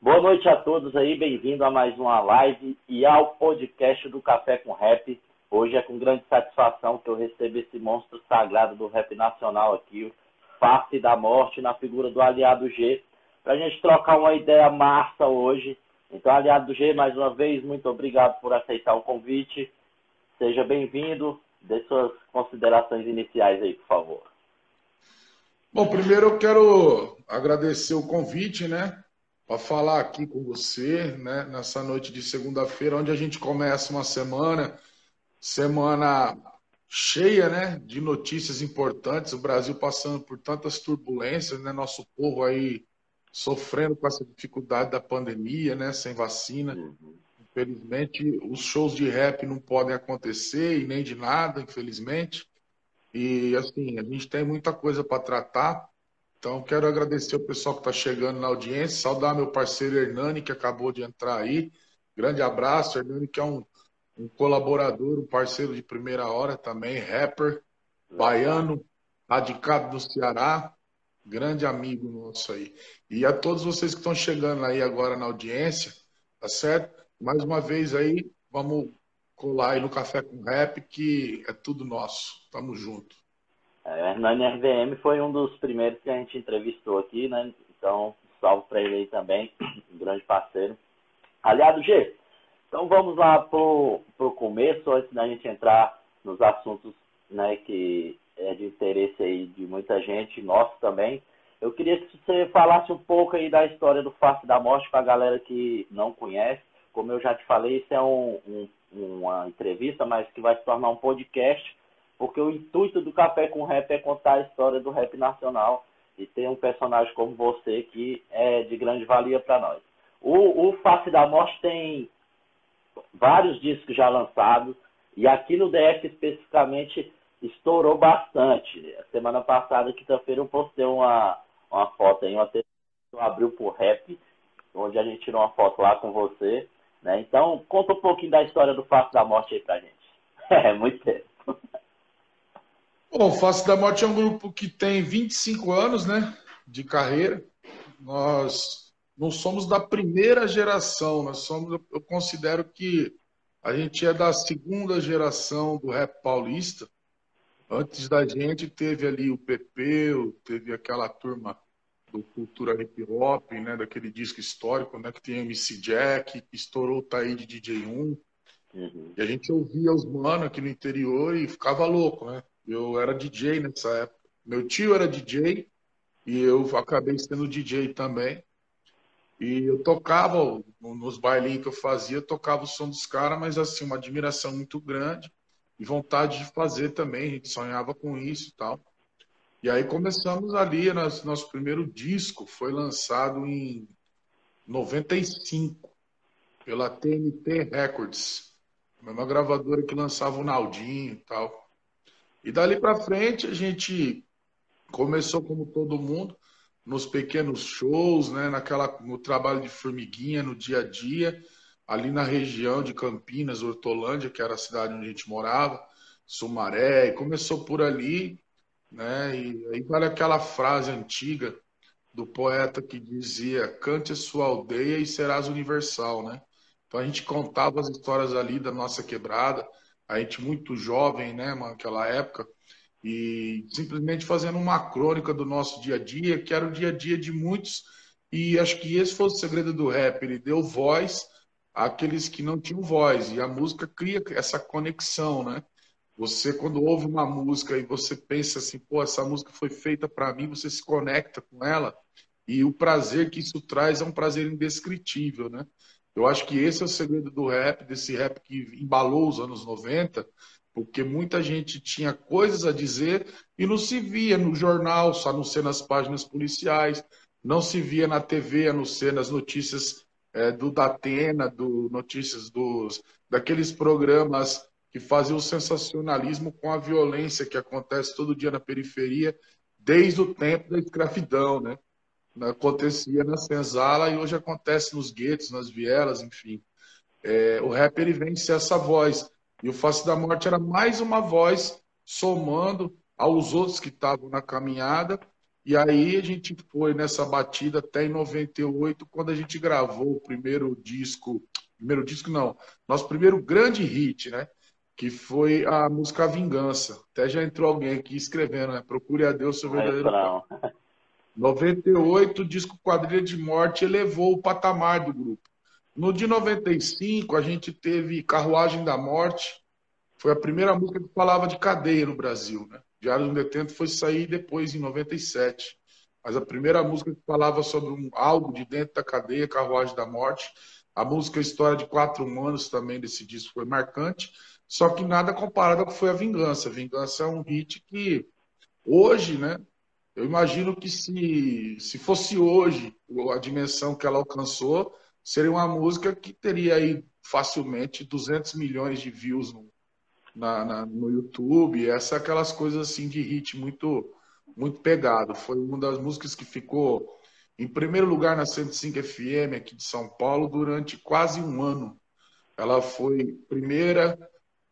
Boa noite a todos aí, bem-vindo a mais uma live e ao podcast do Café com Rap. Hoje é com grande satisfação que eu recebo esse monstro sagrado do rap nacional aqui, Face da Morte, na figura do Aliado G, para a gente trocar uma ideia massa hoje. Então, Aliado G, mais uma vez, muito obrigado por aceitar o convite. Seja bem-vindo. Dê suas considerações iniciais aí, por favor. Bom, primeiro eu quero agradecer o convite, né? para falar aqui com você, né, nessa noite de segunda-feira, onde a gente começa uma semana, semana cheia, né, de notícias importantes, o Brasil passando por tantas turbulências, né, nosso povo aí sofrendo com essa dificuldade da pandemia, né, sem vacina. Uhum. Infelizmente, os shows de rap não podem acontecer e nem de nada, infelizmente. E assim, a gente tem muita coisa para tratar. Então, quero agradecer o pessoal que está chegando na audiência, saudar meu parceiro Hernani, que acabou de entrar aí. Grande abraço, Hernani, que é um, um colaborador, um parceiro de primeira hora também, rapper, baiano, radicado do Ceará, grande amigo nosso aí. E a todos vocês que estão chegando aí agora na audiência, tá certo? Mais uma vez aí, vamos colar aí no Café com Rap, que é tudo nosso. Tamo junto. É, Hernani RVM foi um dos primeiros que a gente entrevistou aqui, né? Então, salve para ele aí também, um grande parceiro. Aliado G, então vamos lá pro, pro começo, antes da gente entrar nos assuntos né, que é de interesse aí de muita gente, nosso também. Eu queria que você falasse um pouco aí da história do Face da Morte para a galera que não conhece. Como eu já te falei, isso é um, um, uma entrevista, mas que vai se tornar um podcast porque o intuito do Café com Rap é contar a história do rap nacional e ter um personagem como você que é de grande valia para nós. O, o Face da Morte tem vários discos já lançados e aqui no DF especificamente estourou bastante. A semana passada, quinta-feira, eu postei uma, uma foto aí, uma um abriu por rap, onde a gente tirou uma foto lá com você. Né? Então, conta um pouquinho da história do Face da Morte aí pra gente. É, muito tempo. Bom, Face da Morte é um grupo que tem 25 anos né, de carreira. Nós não somos da primeira geração, nós somos, eu considero que a gente é da segunda geração do rap paulista. Antes da gente teve ali o Pepeu, teve aquela turma do Cultura Hip Hop, né, daquele disco histórico, né, que tem MC Jack, que estourou o Taí de DJ1. Uhum. E a gente ouvia os mano aqui no interior e ficava louco, né? Eu era DJ nessa época. Meu tio era DJ e eu acabei sendo DJ também. E eu tocava nos bailinhos que eu fazia, eu tocava o som dos caras, mas assim, uma admiração muito grande e vontade de fazer também. A gente sonhava com isso e tal. E aí começamos ali, nosso, primeiro disco foi lançado em 95 pela TNT Records, a mesma gravadora que lançava o Naldinho e tal. E dali para frente a gente começou como todo mundo nos pequenos shows, né, naquela no trabalho de formiguinha no dia a dia, ali na região de Campinas, Hortolândia, que era a cidade onde a gente morava, Sumaré, e começou por ali, né? E aí vale aquela frase antiga do poeta que dizia: "Cante a sua aldeia e serás universal", né? Então a gente contava as histórias ali da nossa quebrada, a gente muito jovem, né, naquela época, e simplesmente fazendo uma crônica do nosso dia a dia, que era o dia a dia de muitos, e acho que esse foi o segredo do rap, ele deu voz àqueles que não tinham voz, e a música cria essa conexão, né? Você, quando ouve uma música e você pensa assim, pô, essa música foi feita para mim, você se conecta com ela, e o prazer que isso traz é um prazer indescritível, né? Eu acho que esse é o segredo do rap, desse rap que embalou os anos 90, porque muita gente tinha coisas a dizer e não se via no jornal, só não ser nas páginas policiais, não se via na TV, a não ser nas notícias é, do Datena, do notícias dos daqueles programas que faziam o sensacionalismo com a violência que acontece todo dia na periferia, desde o tempo da escravidão, né? acontecia na senzala e hoje acontece nos guetos, nas vielas, enfim. é, o rap ele vem ser essa voz. E o Face da Morte era mais uma voz somando aos outros que estavam na caminhada. E aí a gente foi nessa batida até em 98, quando a gente gravou o primeiro disco. Primeiro disco, não. Nosso primeiro grande hit, né? Que foi a música Vingança. Até já entrou alguém aqui escrevendo, né? Procure a Deus seu verdadeiro. Não. 98, o disco Quadrilha de Morte elevou o patamar do grupo. No de 95, a gente teve Carruagem da Morte. Foi a primeira música que falava de cadeia no Brasil, né? Diário do Detento foi sair depois, em 97. Mas a primeira música que falava sobre um, algo de dentro da cadeia, Carruagem da Morte. A música História de Quatro Humanos também desse disco foi marcante. Só que nada comparado ao que foi a Vingança. A Vingança é um hit que hoje, né? Eu imagino que se, se fosse hoje a dimensão que ela alcançou, seria uma música que teria aí facilmente 200 milhões de views no, na, na, no YouTube. Essa aquelas coisas assim de hit muito muito pegado. Foi uma das músicas que ficou em primeiro lugar na 105 FM aqui de São Paulo durante quase um ano. Ela foi primeira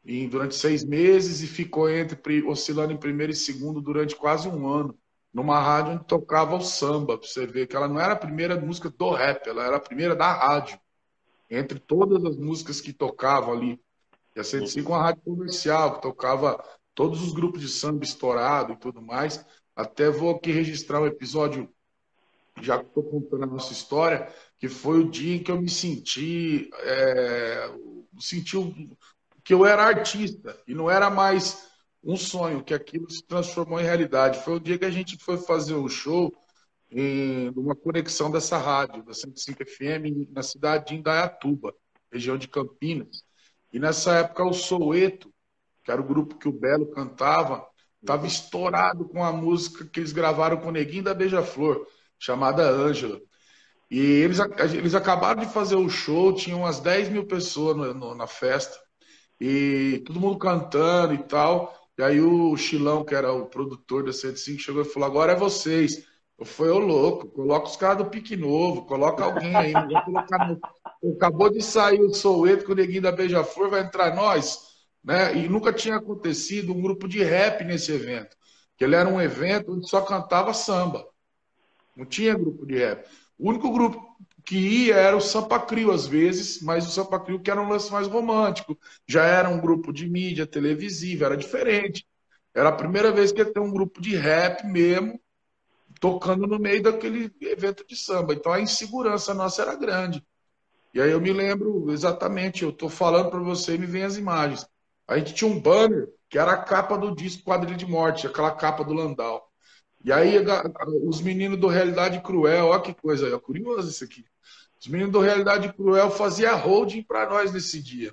em, durante seis meses e ficou entre oscilando em primeiro e segundo durante quase um ano numa rádio onde tocava o samba, para você ver que ela não era a primeira música do rap, ela era a primeira da rádio. Entre todas as músicas que tocavam ali. E a 105 uma rádio comercial, que tocava todos os grupos de samba estourado e tudo mais. Até vou aqui registrar um episódio, já que estou contando a nossa história, que foi o dia em que eu me senti, é, senti que eu era artista e não era mais um sonho, que aquilo se transformou em realidade. Foi o dia que a gente foi fazer um show em uma conexão dessa rádio, da 105 FM, na cidade de Indaiatuba, região de Campinas. E nessa época o Soueto, que era o grupo que o Belo cantava, estava estourado com a música que eles gravaram com o Neguinho da Beija-Flor, chamada Ângela. E eles, eles acabaram de fazer o show, tinham umas 10 mil pessoas no, no, na festa, e todo mundo cantando e tal. E aí o Chilão, que era o produtor da 105, chegou e falou: agora é vocês. Falei, ô louco, coloca os caras do pique novo, coloca alguém aí. No... Acabou de sair o Soueto com o neguinho da Beija-Flor, vai entrar nós. Né? E nunca tinha acontecido um grupo de rap nesse evento. Que ele era um evento onde só cantava samba. Não tinha grupo de rap. O único grupo que ia era o Sampa Crio, às vezes, mas o Sampa Crio que era um lance mais romântico. Já era um grupo de mídia televisiva, era diferente. Era a primeira vez que ia ter um grupo de rap mesmo, tocando no meio daquele evento de samba. Então a insegurança nossa era grande. E aí eu me lembro exatamente, eu estou falando para você e me vem as imagens. A gente tinha um banner que era a capa do disco Quadrilha de Morte, aquela capa do Landau. E aí os meninos do Realidade Cruel, olha que coisa, é curioso isso aqui. Os meninos do Realidade Cruel faziam holding para nós nesse dia.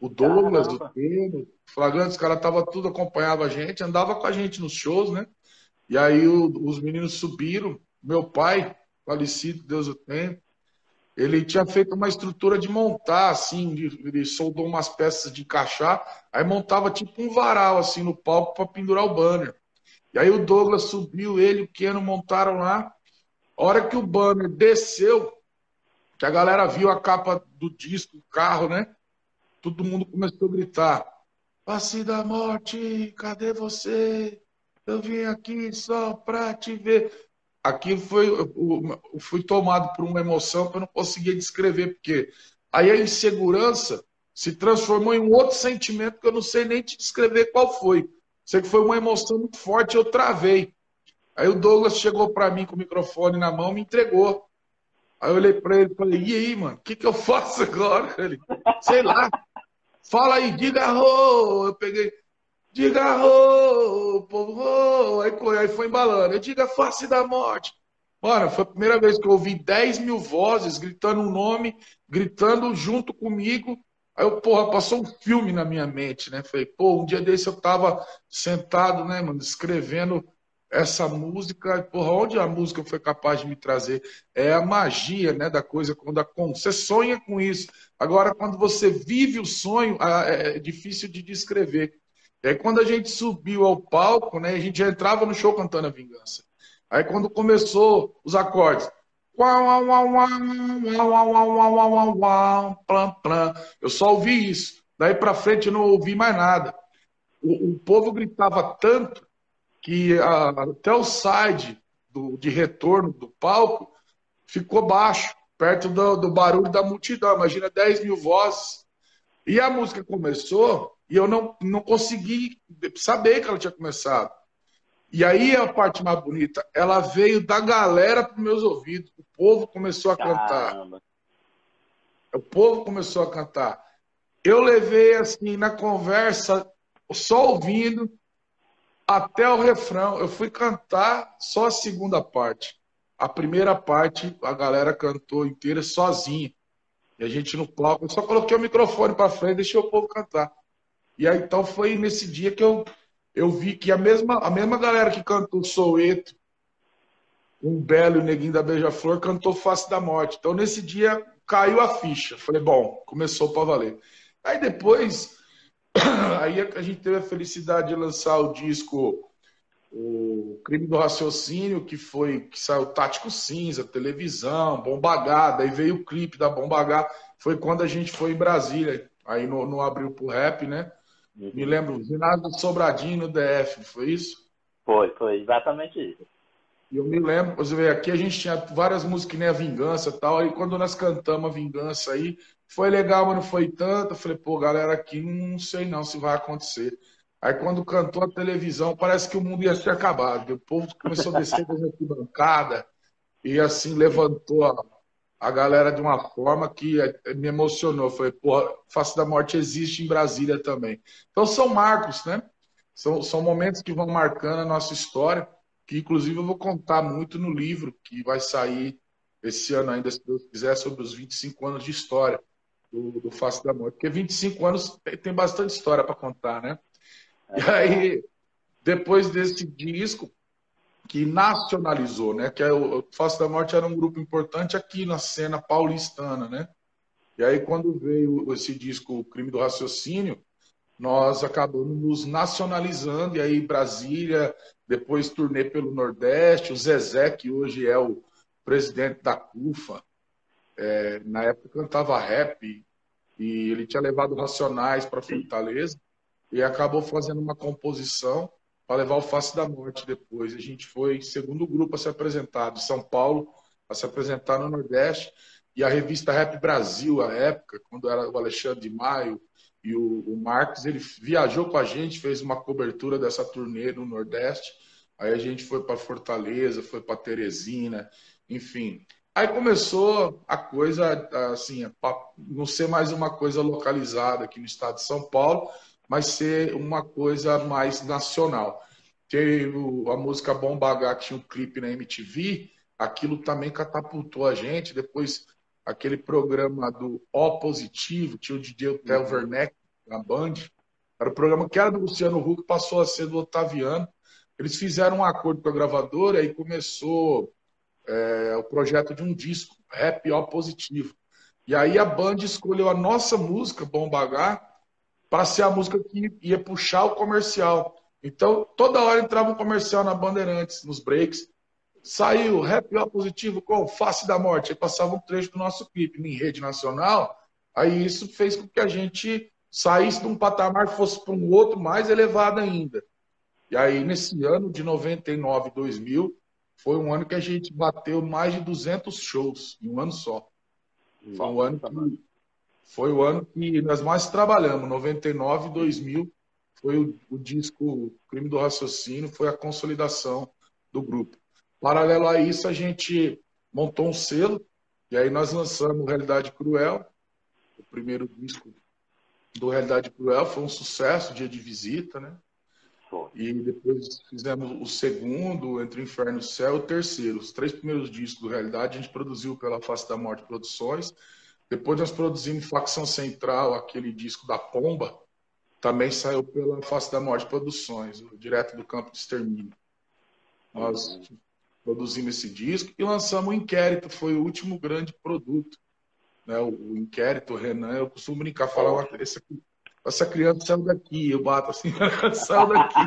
O Douglas, Caramba. o Pedro, Flagrante, os caras estavam tudo, acompanhava a gente, andava com a gente nos shows, né? E aí o, os meninos subiram. Meu pai, falecido, Deus o tenha, ele tinha feito uma estrutura de montar, assim, ele soldou umas peças de encaixar, aí montava tipo um varal, assim, no palco para pendurar o banner. E aí o Douglas subiu, ele o Keno montaram lá. A hora que o banner desceu, que a galera viu a capa do disco, o carro, né? Todo mundo começou a gritar: Passe da morte, cadê você? Eu vim aqui só pra te ver. Aqui foi, fui tomado por uma emoção que eu não conseguia descrever, porque aí a insegurança se transformou em um outro sentimento que eu não sei nem te descrever qual foi. Sei que foi uma emoção muito forte, eu travei. Aí o Douglas chegou para mim com o microfone na mão, me entregou. Aí eu olhei para ele e falei, e aí, mano, o que, que eu faço agora? Ele, sei lá. Fala aí, diga ho! Eu peguei, diga ho, povo ho! Aí, aí foi embalando. Eu diga face da morte. Mano, foi a primeira vez que eu ouvi 10 mil vozes gritando um nome, gritando junto comigo. Aí eu, porra, passou um filme na minha mente, né? Falei, pô, um dia desse eu tava sentado, né, mano, escrevendo essa música, porra, onde a música foi capaz de me trazer? É a magia, né, da coisa, quando a, você sonha com isso. Agora, quando você vive o sonho, é, é difícil de descrever. E aí, quando a gente subiu ao palco, né, a gente já entrava no show cantando a vingança. Aí, quando começou os acordes, Eu só ouvi isso. Daí para frente eu não ouvi mais nada. O, o povo gritava tanto que a, até o side do, de retorno do palco ficou baixo, perto do, do barulho da multidão. Imagina 10 mil vozes. E a música começou e eu não, não consegui saber que ela tinha começado. E aí a parte mais bonita, ela veio da galera para meus ouvidos. O povo começou a cantar. Caramba. O povo começou a cantar. Eu levei assim na conversa, só ouvindo até o refrão. Eu fui cantar só a segunda parte. A primeira parte a galera cantou inteira sozinha. E a gente no palco, eu só coloquei o microfone para frente e deixei o povo cantar. E aí então foi nesse dia que eu eu vi que a mesma, a mesma galera que cantou Soueto, um belo neguinho da Beija-Flor, cantou Face da Morte. Então, nesse dia, caiu a ficha. Falei, bom, começou para valer. Aí depois, aí a gente teve a felicidade de lançar o disco O Crime do Raciocínio, que foi que saiu Tático Cinza, televisão, Bombagada, aí veio o clipe da Bombagada. Foi quando a gente foi em Brasília, aí no, no Abril pro Rap, né? Me lembro, ginásio Sobradinho no DF, foi isso? Foi, foi exatamente isso. Eu me lembro, você vê, aqui a gente tinha várias músicas que nem a Vingança e tal, aí quando nós cantamos a Vingança aí, foi legal, mas não foi tanto. Eu falei, pô, galera, aqui não sei não se vai acontecer. Aí quando cantou a televisão, parece que o mundo ia ser acabado. O povo começou a descer da bancada e assim levantou a, a galera de uma forma que é, me emocionou. Foi, porra, Face da Morte existe em Brasília também. Então são marcos, né? São, são momentos que vão marcando a nossa história, que inclusive eu vou contar muito no livro que vai sair esse ano ainda, se Deus quiser, sobre os 25 anos de história do, do Face da Morte. Porque 25 anos tem bastante história para contar, né? E aí, depois desse disco, que nacionalizou, né? Que é o Face da Morte era um grupo importante aqui na cena paulistana, né? E aí quando veio esse disco O Crime do Raciocínio, nós acabamos nos nacionalizando e aí Brasília, depois turnê pelo Nordeste, o Zezé que hoje é o presidente da CUFA, é, na época cantava rap e ele tinha levado Racionais para Fortaleza e acabou fazendo uma composição para levar o Face da Morte depois. A gente foi segundo grupo a se apresentar de São Paulo, a se apresentar no Nordeste, e a revista Rap Brasil, à época, quando era o Alexandre de Maio e o, o Marcos, ele viajou com a gente, fez uma cobertura dessa turnê no Nordeste. Aí a gente foi para Fortaleza, foi para Teresina, enfim. Aí começou a coisa, assim, não ser mais uma coisa localizada aqui no estado de São Paulo, mas ser uma coisa mais nacional. Teve a música Bomba H, que tinha um clipe na MTV, aquilo também catapultou a gente. Depois, aquele programa do O Positivo, tinha o DJ Theo uhum. Werneck na Band. Era o programa que era do Luciano Huck, passou a ser do Otaviano. Eles fizeram um acordo com a gravadora e começou é, o projeto de um disco, Rap O Positivo. E aí a Band escolheu a nossa música, Bomba H, para ser a música que ia puxar o comercial. Então, toda hora entrava um comercial na Bandeirantes, nos breaks. Saiu Rap O Positivo com Face da Morte. Aí passava um trecho do nosso clipe em rede nacional. Aí isso fez com que a gente saísse de um patamar fosse para um outro mais elevado ainda. E aí, nesse ano de 99, 2000, foi um ano que a gente bateu mais de 200 shows em um ano só. Foi um ano que foi o ano que nós mais trabalhamos, 99 e 2000 foi o, o disco Crime do Raciocínio, foi a consolidação do grupo. Paralelo a isso, a gente montou um selo, e aí nós lançamos Realidade Cruel, o primeiro disco do Realidade Cruel, foi um sucesso, dia de visita, né? E depois fizemos o segundo, Entre o Inferno e o Céu, o terceiro. Os três primeiros discos do Realidade a gente produziu pela Face da Morte Produções, depois nós produzimos Facção Central, aquele disco da Pomba, também saiu pela Face da Morte Produções, direto do campo de extermínio. Nós produzimos esse disco e lançamos o Inquérito, foi o último grande produto. Né? O, o Inquérito, o Renan, eu costumo brincar, falar, essa, essa criança saiu daqui, eu bato assim, saiu daqui.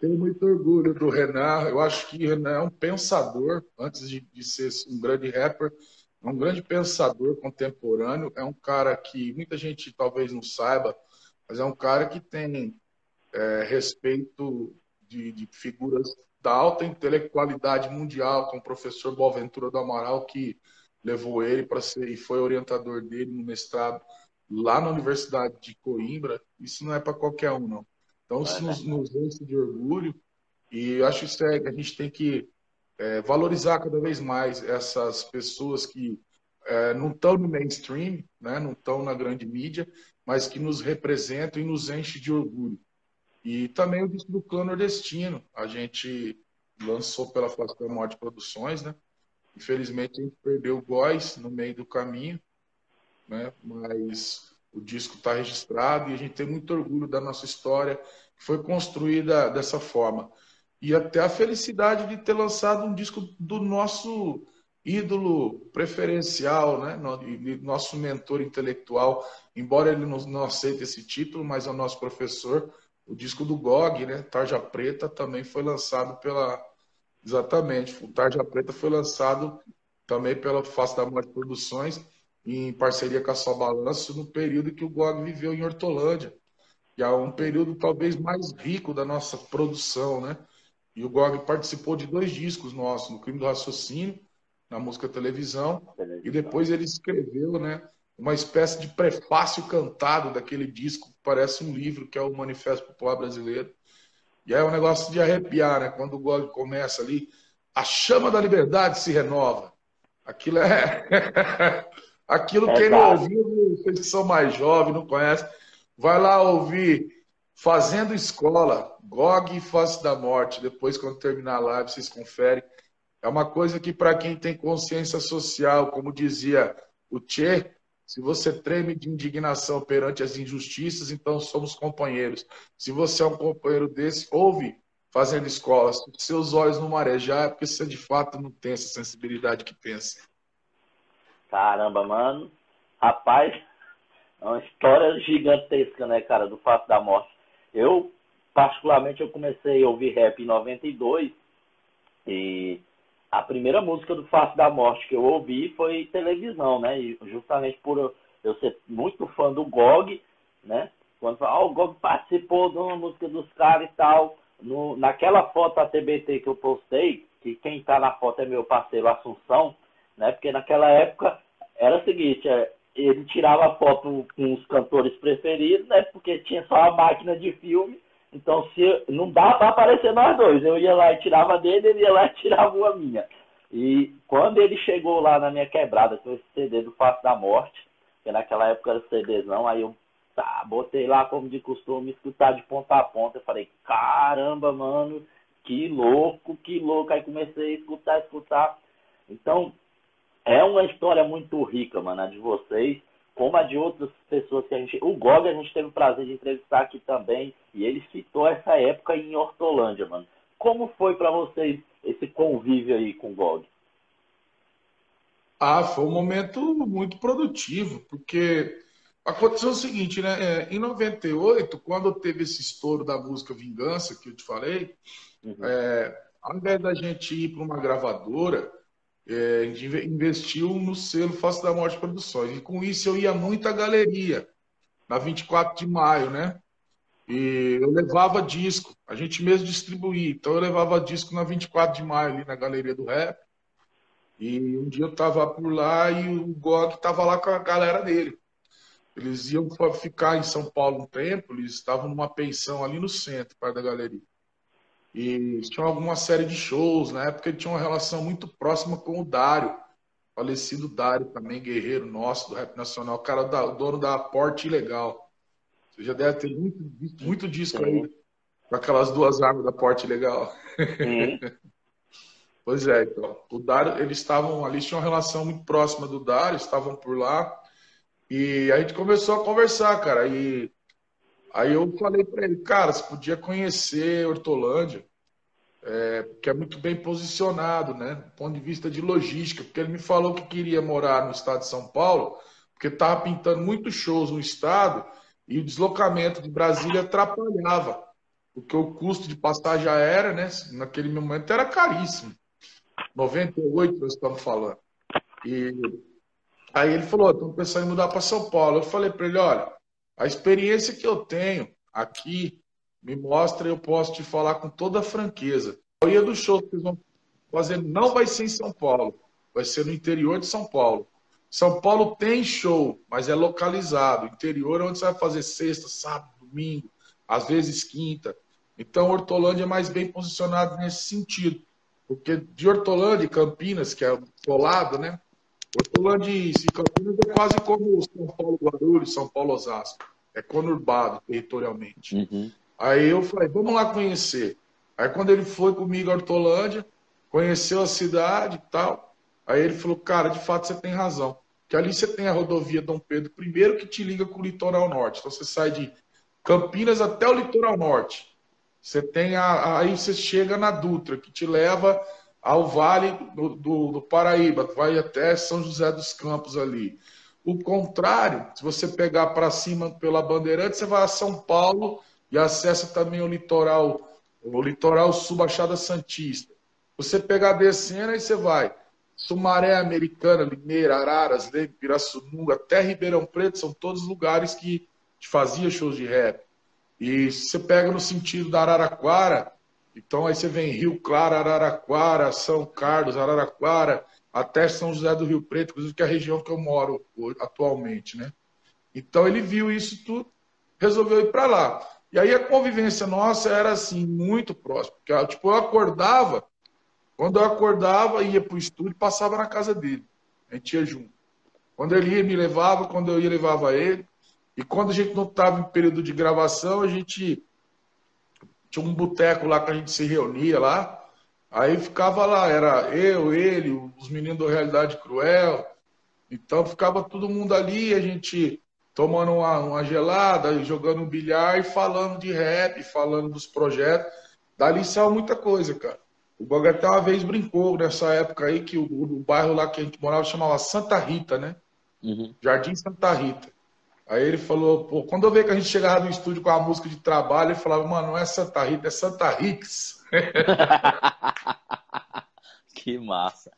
tenho muito orgulho do Renan. Eu acho que Renan é um pensador, antes de, de ser um grande rapper, é um grande pensador contemporâneo. É um cara que muita gente talvez não saiba, mas é um cara que tem é, respeito de, de, figuras da alta intelectualidade mundial, como o professor Boaventura do Amaral, que levou ele para ser e foi orientador dele no mestrado lá na Universidade de Coimbra. Isso não é para qualquer um, não. Então, isso nos, nos enche de orgulho e acho que é, a gente tem que é, valorizar cada vez mais essas pessoas que é, não estão no mainstream, né, não estão na grande mídia, mas que nos representam e nos enche de orgulho. E também o disco do Clã Nordestino, a gente lançou pela da Morte Produções, né? Infelizmente a gente perdeu o Góis no meio do caminho, né? Mas o disco está registrado e a gente tem muito orgulho da nossa história, que foi construída dessa forma. E até a felicidade de ter lançado um disco do nosso ídolo preferencial, né? nosso mentor intelectual, embora ele não, aceite esse título, mas é o nosso professor. O disco do GOG, né? Tarja Preta, também foi lançado pela. Exatamente, o Tarja Preta foi lançado também pela Face da Morte Produções em parceria com a Só Balanço, no período que o GOG viveu em Hortolândia, que é um período talvez mais rico da nossa produção, né? E o GOG participou de dois discos nossos, no Crime do Raciocínio, na música televisão, televisão, e depois ele escreveu, né, uma espécie de prefácio cantado daquele disco, que parece um livro, que é o Manifesto Popular Brasileiro. E é um negócio de arrepiar, né? Quando o GOG começa ali, a chama da liberdade se renova. Aquilo é Aquilo é quem não ouviu, vocês que são mais jovens, não conhecem, vai lá ouvir Fazendo Escola, GOG e Face da Morte. Depois, quando terminar a live, vocês conferem. É uma coisa que, para quem tem consciência social, como dizia o Che, se você treme de indignação perante as injustiças, então somos companheiros. Se você é um companheiro desse, ouve Fazendo Escola. Se seus olhos não marejar, é porque você de fato não tem essa sensibilidade que pensa. Caramba, mano. Rapaz, é uma história gigantesca, né, cara, do fato da morte. Eu, particularmente, eu comecei a ouvir rap em 92 e a primeira música do Face da Morte que eu ouvi foi televisão, né? E justamente por eu ser muito fã do GOG, né? Quando ah, o GOG participou de uma música dos caras e tal, no, naquela foto da TBT que eu postei, que quem tá na foto é meu parceiro Assunção, né? Porque naquela época era o seguinte, é, ele tirava foto com os cantores preferidos, né? Porque tinha só a máquina de filme. Então se não dá para aparecer nós dois. Eu ia lá e tirava dele, ele ia lá e tirava uma minha. E quando ele chegou lá na minha quebrada com esse CD do Face da Morte, que naquela época era CDzão, aí eu tá, botei lá como de costume, escutar de ponta a ponta. Eu falei, caramba, mano, que louco, que louco. Aí comecei a escutar, escutar. Então, é uma história muito rica, mano, a de vocês, como a de outras pessoas que a gente. O Gog a gente teve o prazer de entrevistar aqui também, e ele citou essa época em Hortolândia, mano. Como foi para vocês esse convívio aí com o Gog? Ah, foi um momento muito produtivo, porque aconteceu o seguinte, né? É, em 98, quando teve esse estouro da música Vingança, que eu te falei, uhum. é, ao invés da gente ir para uma gravadora, é, a gente investiu no selo Face da Morte Produções. E com isso eu ia muito à galeria, na 24 de maio, né? E eu levava disco, a gente mesmo distribuía. Então eu levava disco na 24 de maio, ali na galeria do rap. E um dia eu tava por lá e o Gog tava lá com a galera dele. Eles iam ficar em São Paulo um tempo, eles estavam numa pensão ali no centro, perto da galeria. E tinha alguma série de shows. Na época ele tinha uma relação muito próxima com o Dário, falecido Dário também, guerreiro nosso do rap nacional, cara da, o dono da Porte Ilegal. Você já deve ter muito, muito disco Sim. aí com aquelas duas armas da Porte Ilegal. pois é, então. O Dário, eles estavam ali, tinham uma relação muito próxima do Dário, estavam por lá. E a gente começou a conversar, cara. E Aí eu falei para ele, cara, você podia conhecer Hortolândia, é, que é muito bem posicionado, né? Do ponto de vista de logística, porque ele me falou que queria morar no estado de São Paulo, porque estava pintando muitos shows no estado e o deslocamento de Brasília atrapalhava. porque o custo de passagem aérea, né, naquele momento era caríssimo. 98 nós estamos falando. E aí ele falou, estamos pensando em mudar para São Paulo. Eu falei para ele, olha, a experiência que eu tenho aqui me mostra, eu posso te falar com toda franqueza. A maioria dos shows que vocês vão fazer não vai ser em São Paulo, vai ser no interior de São Paulo. São Paulo tem show, mas é localizado. Interior é onde você vai fazer sexta, sábado, domingo, às vezes quinta. Então, Hortolândia é mais bem posicionado nesse sentido. Porque de Hortolândia e Campinas, que é colado, né? Hortolândia e Campinas é quase como São Paulo Guarulhos, São Paulo Osasco. É conurbado territorialmente. Uhum. Aí eu falei, vamos lá conhecer. Aí quando ele foi comigo a Hortolândia, conheceu a cidade e tal, aí ele falou, cara, de fato você tem razão. Que ali você tem a rodovia Dom Pedro I, que te liga com o litoral norte. Então você sai de Campinas até o litoral norte. Você tem a, aí você chega na Dutra, que te leva ao Vale do, do, do Paraíba, vai até São José dos Campos ali. O contrário, se você pegar para cima pela Bandeirante, você vai a São Paulo e acessa também o litoral, o litoral sul Baixada Santista. Você pegar descendo, aí você vai Sumaré, Americana, Limeira, Araras, Leme, Pirassununga, até Ribeirão Preto, são todos lugares que fazia shows de rap. E se você pega no sentido da Araraquara, então aí você vem Rio Claro, Araraquara, São Carlos, Araraquara, até São José do Rio Preto, inclusive que é a região que eu moro atualmente, né? Então ele viu isso tudo, resolveu ir para lá. E aí a convivência nossa era assim, muito próxima. Porque, tipo, eu acordava, quando eu acordava, ia para o estúdio passava na casa dele. A gente ia junto. Quando ele ia, me levava, quando eu ia, levava ele. E quando a gente não estava em período de gravação, a gente tinha um boteco lá que a gente se reunia lá. Aí ficava lá, era eu, ele, os meninos da Realidade Cruel. Então ficava todo mundo ali, a gente tomando uma, uma gelada, jogando um bilhar e falando de rap, falando dos projetos. Dali saiu muita coisa, cara. O Boga até uma vez brincou nessa época aí que o, o, bairro lá que a gente morava chamava Santa Rita, né? Uhum. Jardim Santa Rita. Aí ele falou, pô, quando eu vi que a gente chegava no estúdio com a música de trabalho, ele falava, mano, não é Santa Rita, é Santa Rix. que massa.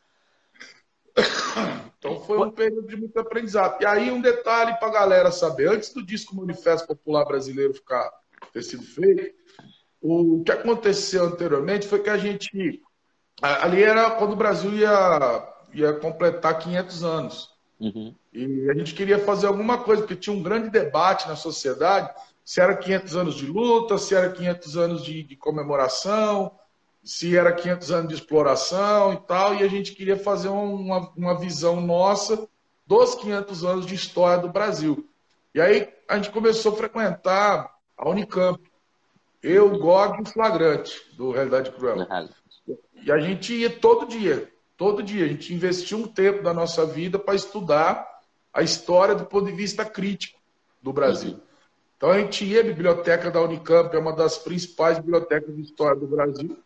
Então foi um período de muito aprendizado. E aí um detalhe para a galera saber, antes do disco Manifesto Popular Brasileiro ficar ter sido feito, o que aconteceu anteriormente foi que a gente ali era quando o Brasil ia ia completar 500 anos. Uhum. E a gente queria fazer alguma coisa, porque tinha um grande debate na sociedade se era 500 anos de luta, se era 500 anos de, de comemoração, se era 500 anos de exploração e tal, e a gente queria fazer uma, uma visão nossa dos 500 anos de história do Brasil. E aí a gente começou a frequentar a Unicamp. Eu, Gog e o Flagrante, do Realidade Cruel. E a gente ia todo dia, todo dia. A gente investia um tempo da nossa vida para estudar a história do ponto de vista crítico do Brasil. Uhum. Então a gente ia à biblioteca da Unicamp, é uma das principais bibliotecas de história do Brasil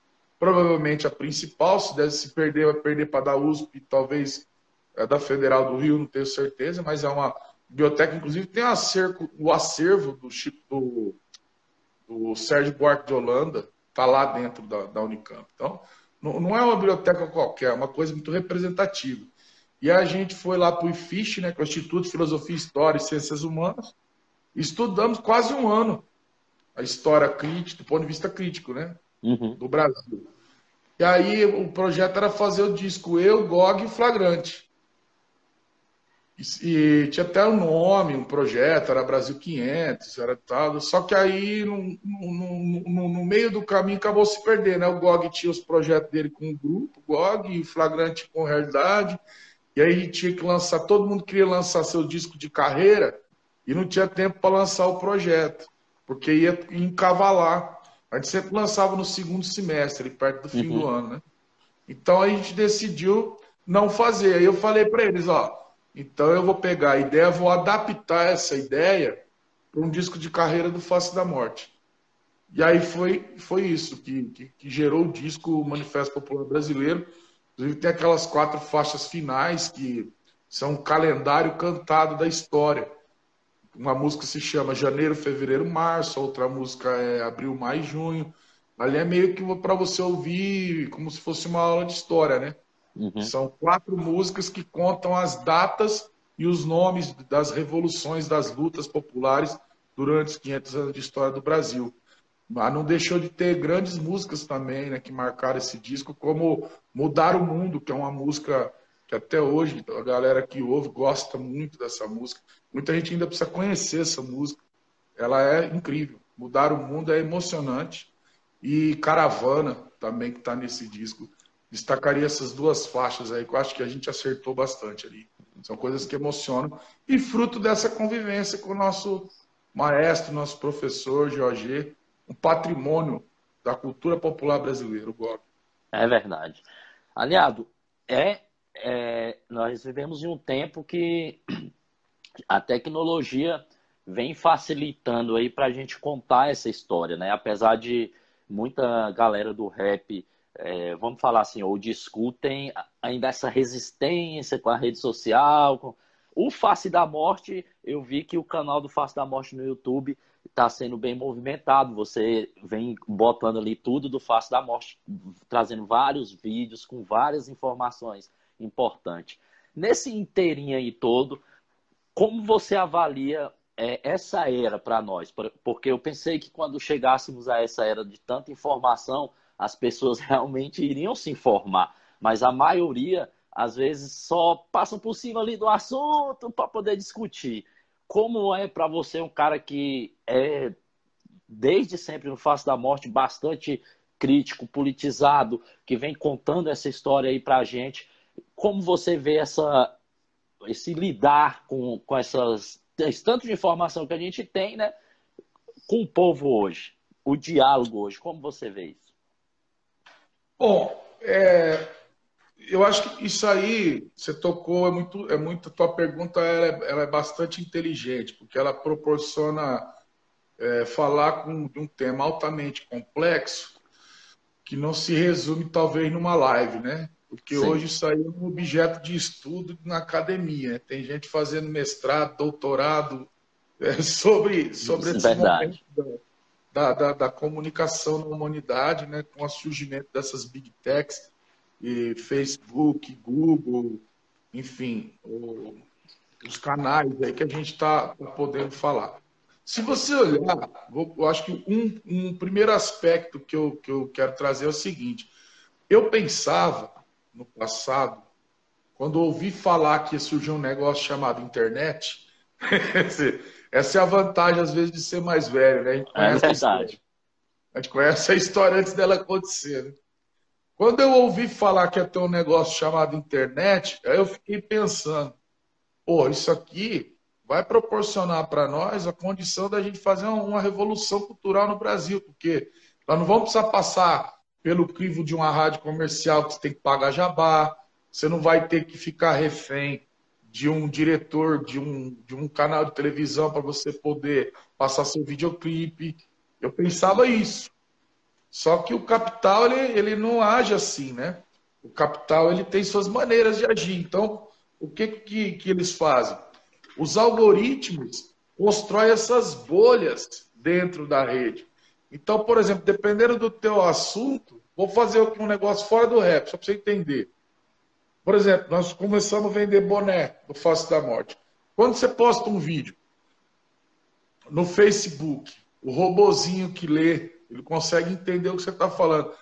provavelmente a principal, se deve se perder, vai perder para da USP, talvez é da Federal do Rio, não tenho certeza, mas é uma biblioteca, inclusive tem o acervo do, do, do Sérgio Buarque de Holanda, está lá dentro da, da Unicamp. Então, não, não, é uma biblioteca qualquer, é uma coisa muito representativa. E a gente foi lá para o IFISH, né, que é o Instituto de Filosofia, História e Ciências Humanas, e estudamos quase um ano a história crítica, do ponto de vista crítico, né? uhum. do Brasil. E aí o projeto era fazer o disco Eu, Gog e Flagrante. E, e tinha até um nome, um projeto, era Brasil 500, era tal. Só que aí, no, no, no, no meio do caminho, acabou se perdendo. Né? O Gog tinha os projetos dele com o grupo, Gog, e o Flagrante com realidade. E aí tinha que lançar, todo mundo queria lançar seu disco de carreira e não tinha tempo para lançar o projeto, porque ia encavalar a gente sempre lançava no segundo semestre, perto do fim uhum. do ano, né? Então a gente decidiu não fazer. Aí eu falei para eles, ó, então eu vou pegar a ideia, vou adaptar essa ideia para um disco de carreira do Face da Morte. E aí foi, foi isso que, que, que gerou o disco Manifesto Popular Brasileiro. Inclusive tem aquelas quatro faixas finais que são um calendário cantado da história. uma música se chama Janeiro, Fevereiro, Março, outra música é Abril, Maio, Junho. Ali é meio que para você ouvir como se fosse uma aula de história, né? Uhum. São quatro músicas que contam as datas e os nomes das revoluções, das lutas populares durante os 500 anos de história do Brasil. Mas não deixou de ter grandes músicas também, né, que marcaram esse disco, como Mudar o Mundo, que é uma música que até hoje a galera que ouve gosta muito dessa música. Muita gente ainda precisa conhecer essa música. Ela é incrível. Mudar o Mundo é emocionante. E Caravana, também, que está nesse disco. Destacaria essas duas faixas aí, que eu acho que a gente acertou bastante ali. São coisas que emocionam. E fruto dessa convivência com o nosso maestro, nosso professor, Jorge, um patrimônio da cultura popular brasileira, o GOB. É verdade. Aliado, é, é, nós vivemos em um tempo que a tecnologia vem facilitando aí para a gente contar essa história, né? Apesar de muita galera do rap, é, vamos falar assim, ou discutem ainda essa resistência com a rede social. Com... O Face da Morte, eu vi que o canal do Face da Morte no YouTube está sendo bem movimentado. Você vem botando ali tudo do Face da Morte, trazendo vários vídeos com várias informações importantes. Nesse inteirinho aí todo, como você avalia é, essa era para nós? Porque eu pensei que quando chegássemos a essa era de tanta informação, as pessoas realmente iriam se informar. Mas a maioria, às vezes, só passam por cima ali do assunto para poder discutir. Como é para você um cara que é, desde sempre no Face da Morte, bastante crítico, politizado, que vem contando essa história aí para a gente? Como você vê essa, esse lidar com, com essas tanto de informação que a gente tem, né, com o povo hoje, o diálogo hoje, como você vê isso? Bom, é, eu acho que isso aí você tocou é muito, é muito. Tua pergunta ela é, ela é bastante inteligente porque ela proporciona é, falar com um tema altamente complexo que não se resume talvez numa live, né? Porque Sim. hoje isso aí é um objeto de estudo na academia. Tem gente fazendo mestrado, doutorado é, sobre, sobre esse Verdade. Da, da, da, comunicação na humanidade, né, com o surgimento dessas big techs, e Facebook, Google, enfim, o, os canais aí que a gente está tá podendo falar. Se você olhar, vou, eu acho que um, um primeiro aspecto que eu, que eu quero trazer é o seguinte: eu pensava no passado, quando ouvi falar que surgiu um negócio chamado internet, essa é a vantagem, às vezes, de ser mais velho, né? É verdade. A, a gente conhece a história antes dela acontecer. Né? Quando eu ouvi falar que ia ter um negócio chamado internet, aí eu fiquei pensando, pô, isso aqui vai proporcionar para nós a condição da gente fazer uma revolução cultural no Brasil, porque nós não vamos precisar passar pelo crivo de uma rádio comercial que você tem que pagar jabá, você não vai ter que ficar refém de um diretor de um, de um canal de televisão para você poder passar seu videoclipe. Eu pensava isso. Só que o capital ele, ele não age assim, né? O capital ele tem suas maneiras de agir. Então, o que, que, que eles fazem? Os algoritmos constroem essas bolhas dentro da rede. Então, por exemplo, dependendo do teu assunto, vou fazer um negócio fora do rap, só para você entender. Por exemplo, nós começamos a vender boné do Face da Morte. Quando você posta um vídeo no Facebook, o robozinho que lê, ele consegue entender o que você está falando.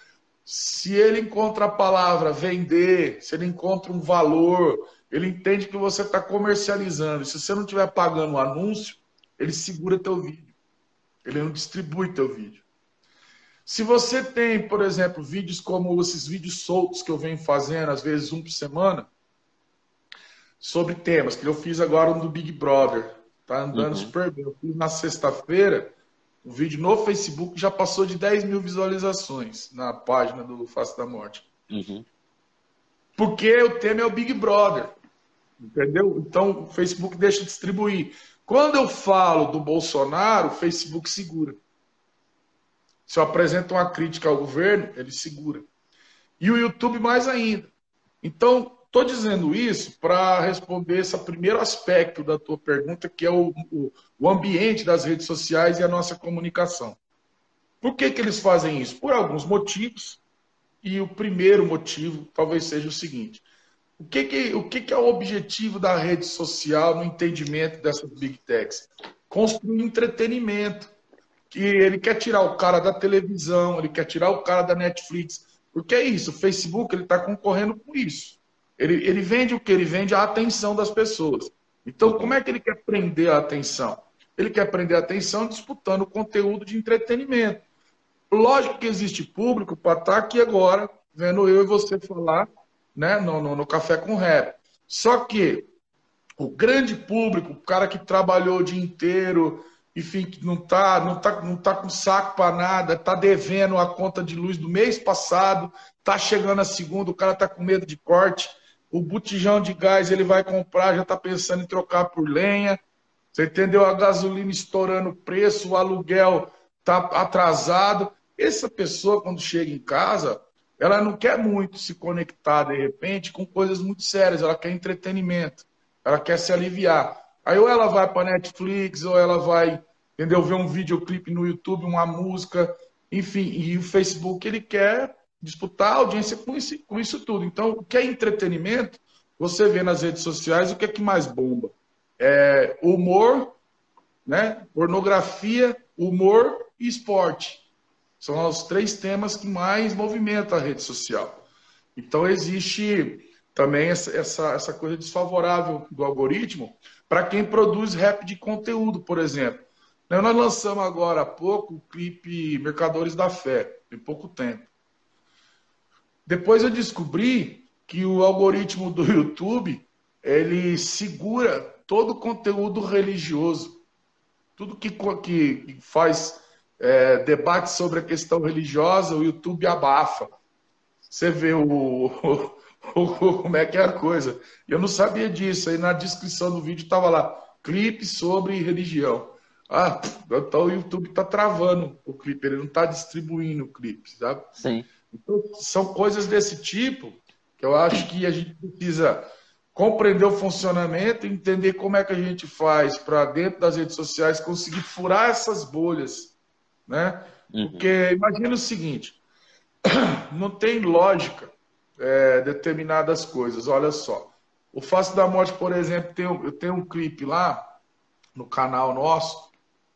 Se ele encontra a palavra vender, se ele encontra um valor, ele entende que você está comercializando. Se você não estiver pagando o um anúncio, ele segura teu vídeo. Ele não distribui teu vídeo. Se você tem, por exemplo, vídeos como esses vídeos soltos que eu venho fazendo, às vezes um por semana, sobre temas, que eu fiz agora um do Big Brother, tá andando uhum. super bem. Eu fiz na sexta-feira um vídeo no Facebook já passou de 10 mil visualizações na página do Face da Morte. Uhum. Porque o tema é o Big Brother. Entendeu? Então o Facebook deixa de distribuir. Quando eu falo do Bolsonaro, o Facebook segura. Se eu apresento uma crítica ao governo, ele segura. E o YouTube mais ainda. Então, estou dizendo isso para responder esse primeiro aspecto da tua pergunta, que é o, o, o, ambiente das redes sociais e a nossa comunicação. Por que, que eles fazem isso? Por alguns motivos. E o primeiro motivo talvez seja o seguinte: o que, que, o que, que é o objetivo da rede social no entendimento dessas big techs? Construir entretenimento. Que ele quer tirar o cara da televisão, ele quer tirar o cara da Netflix. Porque é isso, o Facebook ele está concorrendo com isso. Ele, ele vende o que? Ele vende a atenção das pessoas. Então, como é que ele quer prender a atenção? Ele quer prender a atenção disputando conteúdo de entretenimento. Lógico que existe público para estar tá aqui agora, vendo eu e você falar né, no, no, no Café com Rap. Só que o grande público, o cara que trabalhou o dia inteiro, enfim, não tá, não tá, não tá com saco para nada, tá devendo a conta de luz do mês passado, tá chegando a segunda, o cara tá com medo de corte, o botijão de gás ele vai comprar, já tá pensando em trocar por lenha. Você entendeu? A gasolina estourando o preço, o aluguel tá atrasado. Essa pessoa, quando chega em casa, ela não quer muito se conectar, de repente, com coisas muito sérias. Ela quer entretenimento, ela quer se aliviar. Aí ou ela vai para Netflix, ou ela vai, entendeu, ver um videoclipe no YouTube, uma música, enfim. E o Facebook, ele quer disputar a audiência com isso, com isso tudo. Então, o que é entretenimento, você vê nas redes sociais o que é que mais bomba. É humor, né? pornografia, humor e esporte. São os três temas que mais movimentam a rede social. Então, existe também essa, essa, essa coisa desfavorável do algoritmo para quem produz rap de conteúdo, por exemplo. Nós lançamos agora há pouco o clipe Mercadores da Fé, tem pouco tempo. Depois eu descobri que o algoritmo do YouTube ele segura todo o conteúdo religioso. Tudo que, que faz é, debate sobre a questão religiosa, o YouTube abafa. Você vê o, o, o, como é que é a coisa. Eu não sabia disso. Aí na descrição do vídeo estava lá, clipe sobre religião. Ah, então o YouTube está travando o clipe, ele não está distribuindo o clipe, sabe? Sim. Então, são coisas desse tipo que eu acho que a gente precisa compreender o funcionamento, entender como é que a gente faz para dentro das redes sociais conseguir furar essas bolhas né? Uhum. Porque imagina o seguinte, não tem lógica é, determinadas coisas. Olha só, o Face da Morte, por exemplo, tem, eu tenho um clipe lá no canal nosso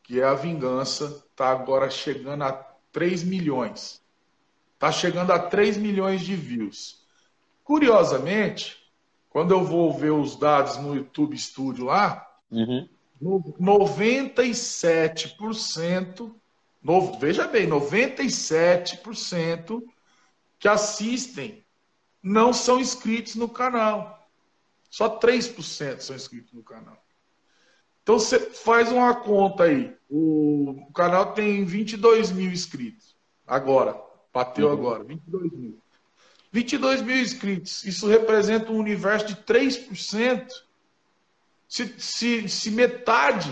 que é a Vingança, tá agora chegando a 3 milhões. Tá chegando a 3 milhões de views. Curiosamente, quando eu vou ver os dados no YouTube Studio lá, uhum. 97% no, veja bem, 97% que assistem não são inscritos no canal. Só 3% são inscritos no canal. Então você faz uma conta aí. O, o, canal tem 22 mil inscritos. Agora. Bateu uhum. agora. 22 mil. 22 mil inscritos. Isso representa um universo de 3%. Se, se, se metade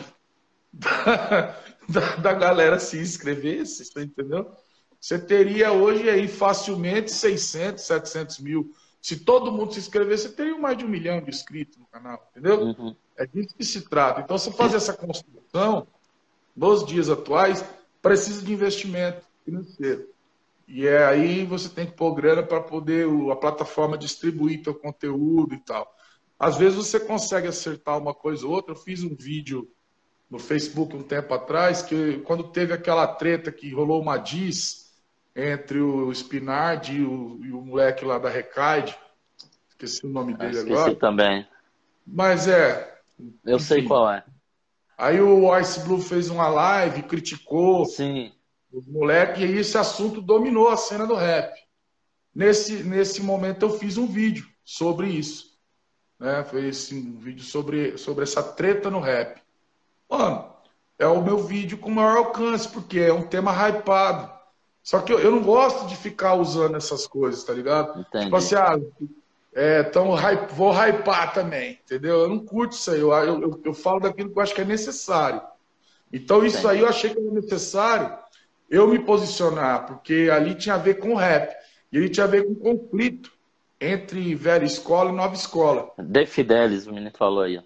da, da, da galera se inscrevesse, você entendeu? Você teria hoje aí facilmente 600, 700 mil. Se todo mundo se inscrevesse, você teria mais de um milhão de inscritos no canal, entendeu? Uhum. É disso que se trata. Então, você fazer essa construção nos dias atuais precisa de investimento financeiro. E é aí você tem que pôr grana para poder a plataforma distribuir teu conteúdo e tal. Às vezes você consegue acertar uma coisa ou outra. Eu fiz um vídeo no Facebook um tempo atrás, que quando teve aquela treta que rolou uma diz entre o Spinardi e o, e o moleque lá da Recaide, esqueci o nome dele esqueci agora. também. Mas é. Eu enfim. sei qual é. Aí o Ice Blue fez uma live, criticou Sim. os moleques, e esse assunto dominou a cena do rap. Nesse, nesse momento eu fiz um vídeo sobre isso. Né? Foi esse, um vídeo sobre, sobre essa treta no rap. Mano, é o meu vídeo com maior alcance, porque é um tema hypado. Só que eu, eu não gosto de ficar usando essas coisas, tá ligado? Entendi. Tipo assim, ah, é, então vou hypar também, entendeu? Eu não curto isso aí, eu, eu, eu falo daquilo que eu acho que é necessário. Então isso Entendi. aí eu achei que era necessário eu me posicionar, porque ali tinha a ver com rap, e ele tinha a ver com conflito. entre velha escola e nova escola. De Fidelis, o menino falou aí.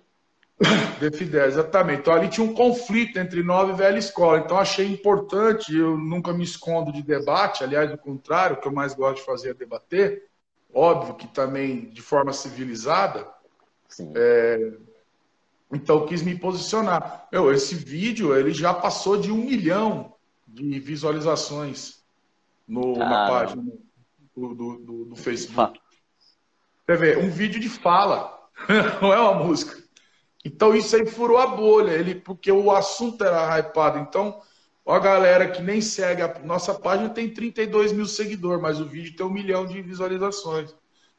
De Fidelis, exatamente. Então ali tinha um conflito entre nova e velha escola. Então achei importante, eu nunca me escondo de debate, aliás, do contrário, o que eu mais gosto de fazer é debater. Óbvio que também de forma civilizada. É... Então quis me posicionar. Meu, esse vídeo ele já passou de um milhão de visualizações no, na página do, do, do, do Facebook. Você vê, um vídeo de fala, não é uma música. Então isso aí furou a bolha, ele, porque o assunto era hypado. Então, a galera que nem segue a nossa página tem 32 mil seguidores, mas o vídeo tem um milhão de visualizações.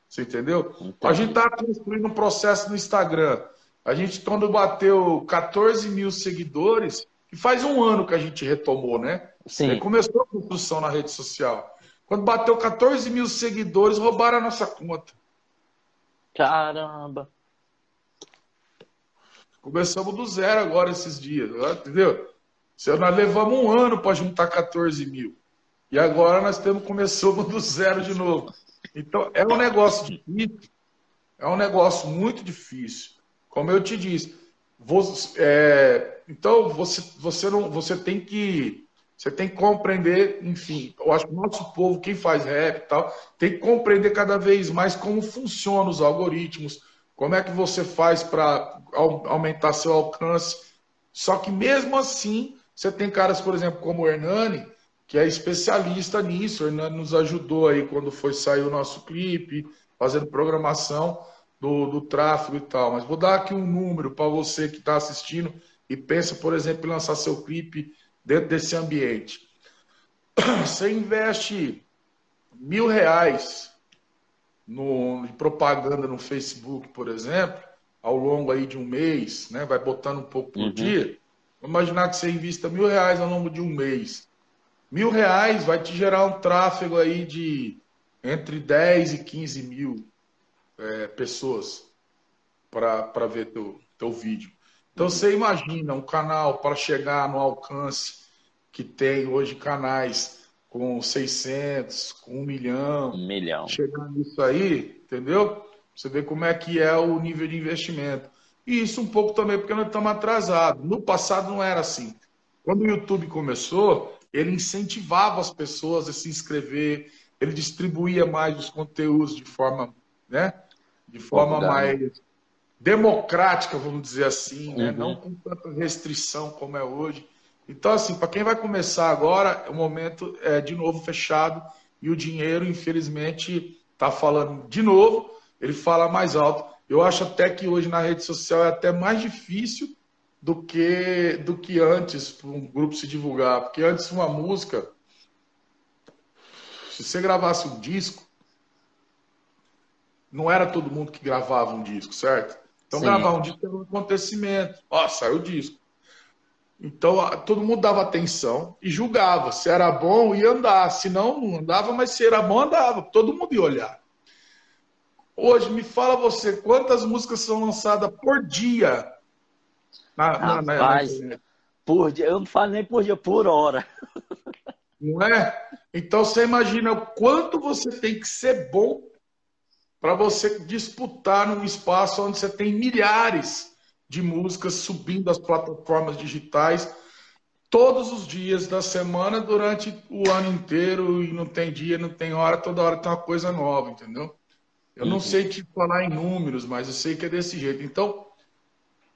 Você entendeu? Entendi. A gente tá construindo um processo no Instagram. A gente, quando bateu 14 mil seguidores, que faz um ano que a gente retomou, né? Sim. começou a construção na rede social. Quando bateu 14 mil seguidores, roubaram a nossa conta. Caramba! Começamos do zero agora esses dias, entendeu? Nós levamos um ano para juntar 14 mil. E agora nós temos, começamos do zero de novo. Então, é um negócio difícil. É um negócio muito difícil. Como eu te disse. Você, é, então, você, você, não, você tem que você tem que compreender, enfim, eu acho que o nosso povo, quem faz rap e tal, tem que compreender cada vez mais como funcionam os algoritmos, como é que você faz para aumentar seu alcance. Só que mesmo assim, você tem caras, por exemplo, como o Hernani, que é especialista nisso. O Hernani nos ajudou aí quando foi sair o nosso clipe, fazendo programação do, do tráfego e tal. Mas vou dar aqui um número para você que está assistindo e pensa, por exemplo, em lançar seu clipe dentro desse ambiente. Você investe mil reais no, propaganda no Facebook, por exemplo, ao longo aí de um mês, né? Vai botando um pouco por uhum. dia. Vamos imaginar que você invista mil reais ao longo de um mês. Mil reais vai te gerar um tráfego aí de entre 10 e 15 mil é, pessoas para ver teu, teu vídeo. Então você imagina um canal para chegar no alcance que tem hoje canais com 600, com 1 milhão. Um milhão. Chegando nisso aí, entendeu? Você vê como é que é o nível de investimento. E isso um pouco também porque nós estamos atrasados. No passado não era assim. Quando o YouTube começou, ele incentivava as pessoas a se inscrever, ele distribuía mais os conteúdos de forma, né? De forma mais democrática, vamos dizer assim, né? Uhum. não com tanta restrição como é hoje. Então, assim, para quem vai começar agora, o momento é de novo fechado e o dinheiro, infelizmente, está falando de novo, ele fala mais alto. Eu acho até que hoje na rede social é até mais difícil do que do que antes para um grupo se divulgar, porque antes uma música, se você gravasse um disco, não era todo mundo que gravava um disco, certo? Então, Sim. gravar um disco era um acontecimento. Ó, saiu o disco. Então, todo mundo dava atenção e julgava. Se era bom, ia andar. Se não, não andava, mas se era bom, andava. Todo mundo ia olhar. Hoje, me fala você, quantas músicas são lançadas por dia na, Rapaz, na, na por dia, eu não falo nem por dia, por hora. Não é? Então, você imagina o quanto você tem que ser bom para você disputar num espaço onde você tem milhares de músicas subindo as plataformas digitais todos os dias da semana durante o ano inteiro e não tem dia, não tem hora, toda hora tem uma coisa nova, entendeu? Eu uhum. não sei te falar em números, mas eu sei que é desse jeito. Então,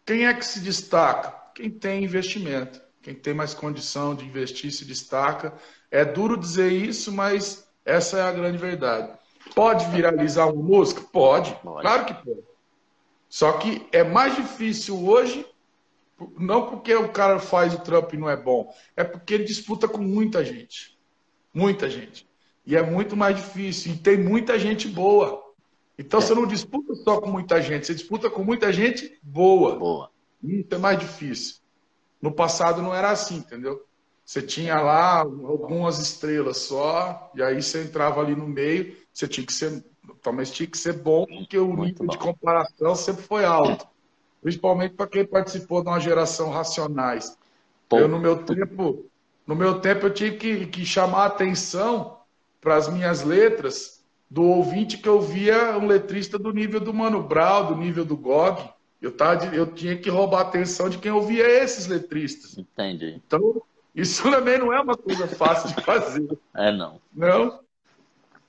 quem é que se destaca? Quem tem investimento, quem tem mais condição de investir se destaca. É duro dizer isso, mas essa é a grande verdade. Pode viralizar uma música? Pode, pode. claro que pode. Só que é mais difícil hoje, não porque o cara faz o trampo e não é bom, é porque ele disputa com muita gente. Muita gente. E é muito mais difícil. E tem muita gente boa. Então é. você não disputa só com muita gente, você disputa com muita gente boa. Boa. Isso é mais difícil. No passado não era assim, entendeu? Você tinha lá algumas estrelas só, e aí você entrava ali no meio, você tinha que ser mas tinha que ser bom, porque o Muito nível bom. de comparação sempre foi alto. Principalmente para quem participou de uma geração racionais. Pô. Eu, no meu tempo, no meu tempo, eu tive que, que chamar atenção para as minhas letras do ouvinte que eu via um letrista do nível do Mano Brown, do nível do Gog. Eu, tava, eu tinha que roubar a atenção de quem ouvia esses letristas. Entendi. Então, isso também não é uma coisa fácil de fazer. É, não. Não.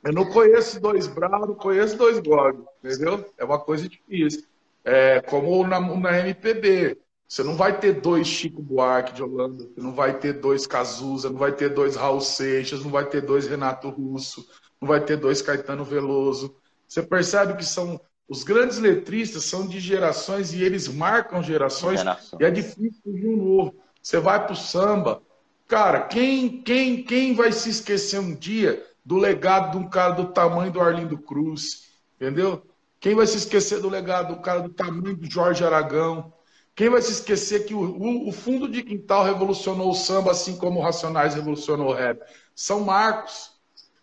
Eu não conheço dois não conheço dois Gog, entendeu? É uma coisa difícil. É como na, na MPB. Você não vai ter dois Chico Buarque de Holanda, você não vai ter dois Cazuza, não vai ter dois Raul Seixas, não vai ter dois Renato Russo, não vai ter dois Caetano Veloso. Você percebe que são os grandes letristas são de gerações e eles marcam gerações Geração. e é difícil de um novo. Você vai para o samba, cara, quem, quem, quem vai se esquecer um dia do legado de um cara do tamanho do Arlindo Cruz, entendeu? Quem vai se esquecer do legado do cara do tamanho do Jorge Aragão? Quem vai se esquecer que o, o, o fundo de quintal revolucionou o samba, assim como o Racionais revolucionou o rap? São marcos.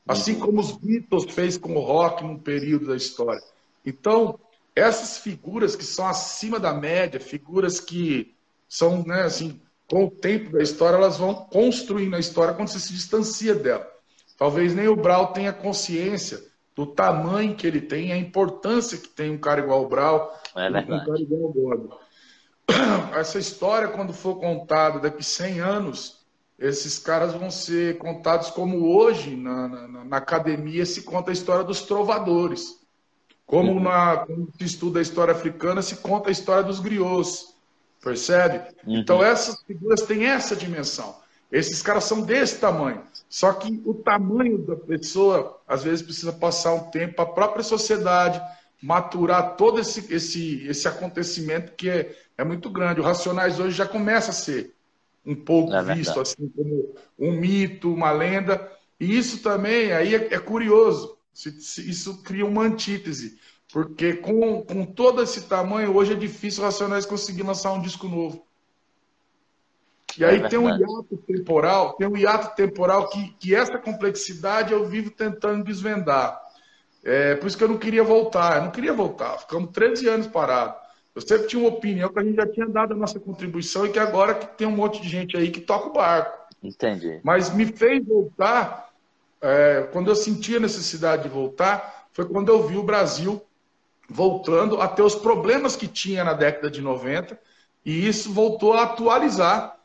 Assim uhum. como os Beatles fez com o rock num período da história. Então, essas figuras que são acima da média, figuras que são, né, assim, com o tempo da história, elas vão construindo a história quando você se distancia dela. Talvez nem o Brau tenha consciência do tamanho que ele tem, a importância que tem um cara igual o Brau, é um cara igual o Gordo. Essa história, quando for contada daqui 100 anos, esses caras vão ser contados como hoje na, na, na academia se conta a história dos trovadores. Como uhum. na, quando se estuda a história africana, se conta a história dos griots. Percebe? Uhum. Então essas figuras têm essa dimensão. Esses caras são desse tamanho. Só que o tamanho da pessoa, às vezes, precisa passar um tempo, a própria sociedade maturar todo esse, esse, esse acontecimento que é, é muito grande. O Racionais hoje já começa a ser um pouco é visto assim como um mito, uma lenda. E isso também aí é, é curioso. Isso cria uma antítese, porque com, com todo esse tamanho, hoje é difícil Racionais conseguir lançar um disco novo. E aí é tem um hiato temporal, tem um hiato temporal que, que essa complexidade eu vivo tentando desvendar. É, por isso que eu não queria voltar, eu não queria voltar. Ficamos 13 anos parados. Eu sempre tinha uma opinião que a gente já tinha dado a nossa contribuição e que agora que tem um monte de gente aí que toca o barco. Entendi. Mas me fez voltar, é, quando eu senti a necessidade de voltar, foi quando eu vi o Brasil voltando a ter os problemas que tinha na década de 90 e isso voltou a atualizar.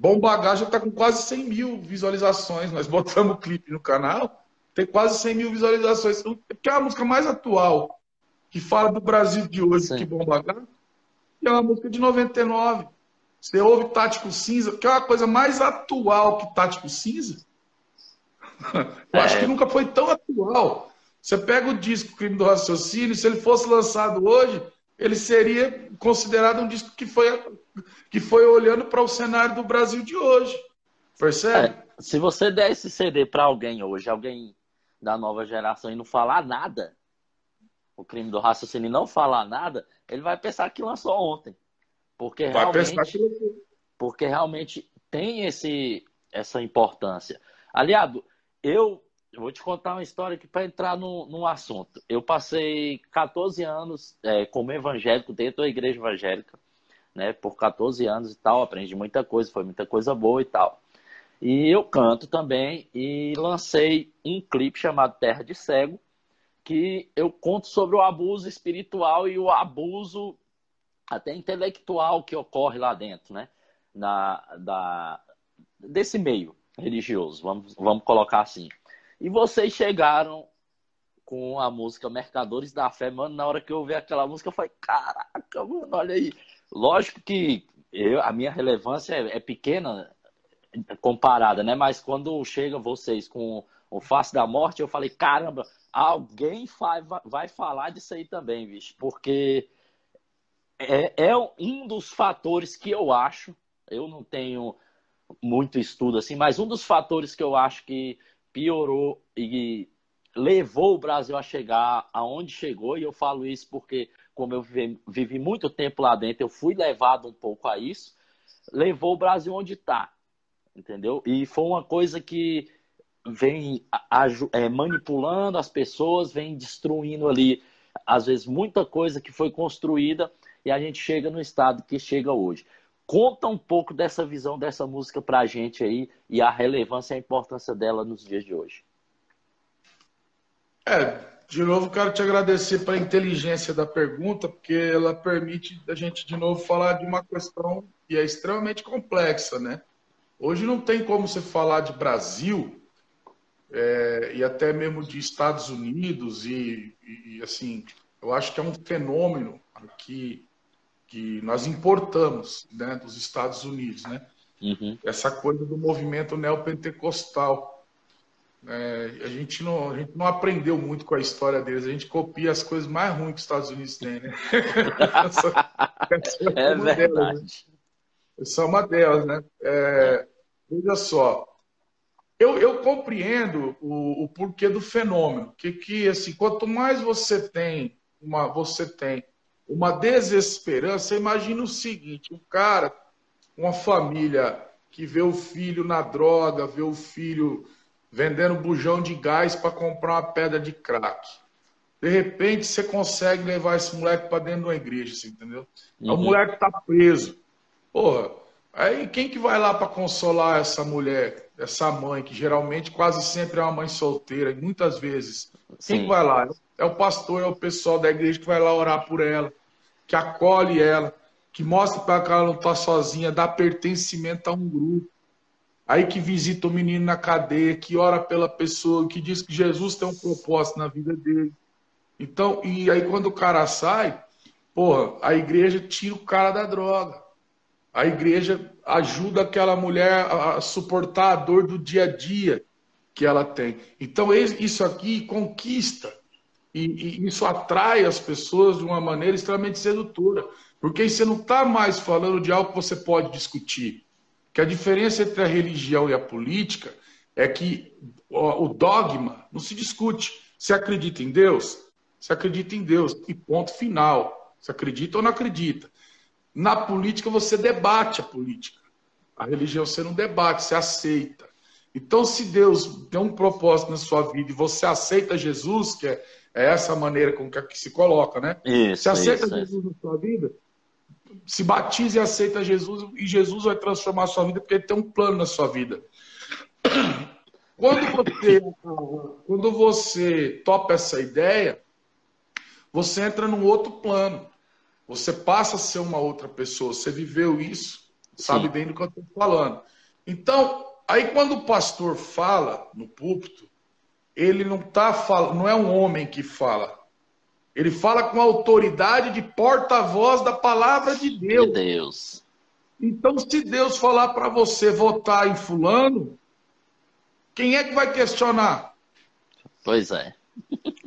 Bom Bagagem está com quase 100 mil visualizações. Nós botamos o clipe no canal, tem quase 100 mil visualizações. Que é a música mais atual que fala do Brasil de hoje, Sim. que Bom Bagagem que é uma música de 99. Você ouve Tático Cinza, que é uma coisa mais atual que Tático Cinza. Eu é. acho que nunca foi tão atual. Você pega o disco Crime do Raciocínio, se ele fosse lançado hoje, ele seria considerado um disco que foi, que foi olhando para o cenário do Brasil de hoje. Percebe? É, se você der esse CD para alguém hoje, alguém da nova geração, e não falar nada, o crime do raciocínio não falar nada, ele vai pensar que lançou ontem. Porque vai realmente, pensar que porque realmente tem esse, essa importância. Aliado, eu, eu vou te contar uma história aqui para entrar no, assunto. Eu passei 14 anos é, como evangélico dentro da igreja evangélica, né? Por 14 anos e tal, aprendi muita coisa, foi muita coisa boa e tal. E eu canto também e lancei um clipe chamado Terra de Cego, que eu conto sobre o abuso espiritual e o abuso até intelectual que ocorre lá dentro, né? Na, da, desse meio religioso, vamos, vamos colocar assim. E vocês chegaram com a música Mercadores da Fé, mano, na hora que eu ouvi aquela música, eu falei, caraca, mano, olha aí. Lógico que eu, a minha relevância é, é pequena comparada, né? Mas quando chega vocês com o Face da Morte, eu falei, caramba, alguém vai, vai falar disso aí também, bicho, porque é, é um dos fatores que eu acho, eu não tenho muito estudo assim, mas um dos fatores que eu acho que piorou e levou o Brasil a chegar aonde chegou, e eu falo isso porque, como eu vivi, muito tempo lá dentro, eu fui levado um pouco a isso, levou o Brasil onde está, entendeu? E foi uma coisa que vem é, manipulando as pessoas, vem destruindo ali, às vezes, muita coisa que foi construída e a gente chega no estado que chega hoje. Conta um pouco dessa visão dessa música pra gente aí e a relevância e a importância dela nos dias de hoje. É, De novo, quero te agradecer pela inteligência da pergunta, porque ela permite a gente, de novo, falar de uma questão que é extremamente complexa, né? Hoje não tem como você falar de Brasil é, e até mesmo de Estados Unidos e, e, assim, eu acho que é um fenômeno que, que nós importamos né, dos Estados Unidos, né? Uhum. Essa coisa do movimento neopentecostal é, a, gente não, a gente não aprendeu muito com a história deles, a gente copia as coisas mais ruins que os Estados Unidos têm, né? essa, essa é, é verdade. Delas, né? Essa é uma delas, né? É, veja só, eu, eu compreendo o, o, porquê do fenômeno, que, que assim, quanto mais você tem uma, você tem uma desesperança, imagina o seguinte, o cara, uma família que vê o filho na droga, vê o filho vendendo bujão de gás para comprar uma pedra de crack. De repente, você consegue levar esse moleque para dentro de uma igreja, assim, entendeu? Uhum. O moleque tá preso. Porra, aí quem que vai lá para consolar essa mulher, essa mãe, que geralmente quase sempre é uma mãe solteira, e muitas vezes. Sim. Quem que vai lá? É o pastor, é o pessoal da igreja que vai lá orar por ela, que acolhe ela, que mostra para ela não estar tá sozinha, dá pertencimento a um grupo aí que visita o menino na cadeia, que ora pela pessoa, que diz que Jesus tem um propósito na vida dele. Então, e aí quando o cara sai, porra, a igreja tira o cara da droga. A igreja ajuda aquela mulher a suportar a dor do dia a dia que ela tem. Então, isso aqui conquista e, e isso atrai as pessoas de uma maneira extremamente sedutora. Porque você não está mais falando de algo que você pode discutir que a diferença entre a religião e a política é que o dogma não se discute. Se acredita em Deus, se acredita em Deus e ponto final. Se acredita ou não acredita. Na política você debate a política. A religião você não debate, você aceita. Então, se Deus tem um propósito na sua vida e você aceita Jesus, que é, é essa maneira com que se coloca, né? Isso, você aceita isso, Jesus isso. na sua vida, se batize e aceita Jesus e Jesus vai transformar a sua vida porque ele tem um plano na sua vida. Quando você, quando você topa essa ideia, você entra num outro plano. Você passa a ser uma outra pessoa. Você viveu isso, sabe Sim. bem do que eu estou falando. Então, aí quando o pastor fala no púlpito, ele não tá falando, não é um homem que fala, ele fala com autoridade de porta-voz da palavra de Deus. De Deus. Então, se Deus falar para você votar em fulano, quem é que vai questionar? Pois é.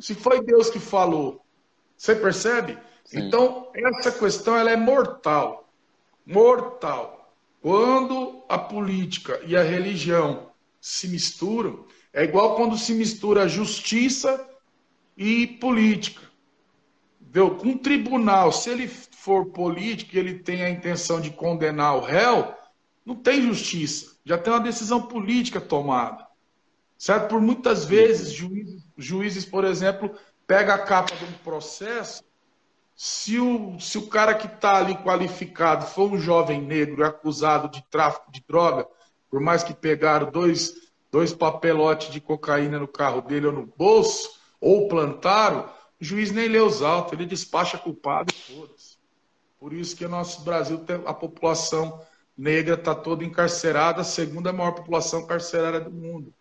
Se foi Deus que falou. Você percebe? Sim. Então, essa questão ela é mortal. Mortal. Quando a política e a religião se misturam, é igual quando se mistura justiça e política. Viu? Um tribunal, se ele for político e ele tem a intenção de condenar o réu, não tem justiça. Já tem uma decisão política tomada. Certo? Por muitas vezes, juízes, juízes por exemplo, pega a capa de um processo. Se o, se o cara que está ali qualificado for um jovem negro acusado de tráfico de droga, por mais que pegaram dois, dois papelotes de cocaína no carro dele ou no bolso, ou plantaram, o juiz nem lê os autos, ele despacha culpado e foda-se. Por isso que o nosso Brasil, a população negra está toda encarcerada, a segunda maior população carcerária do mundo.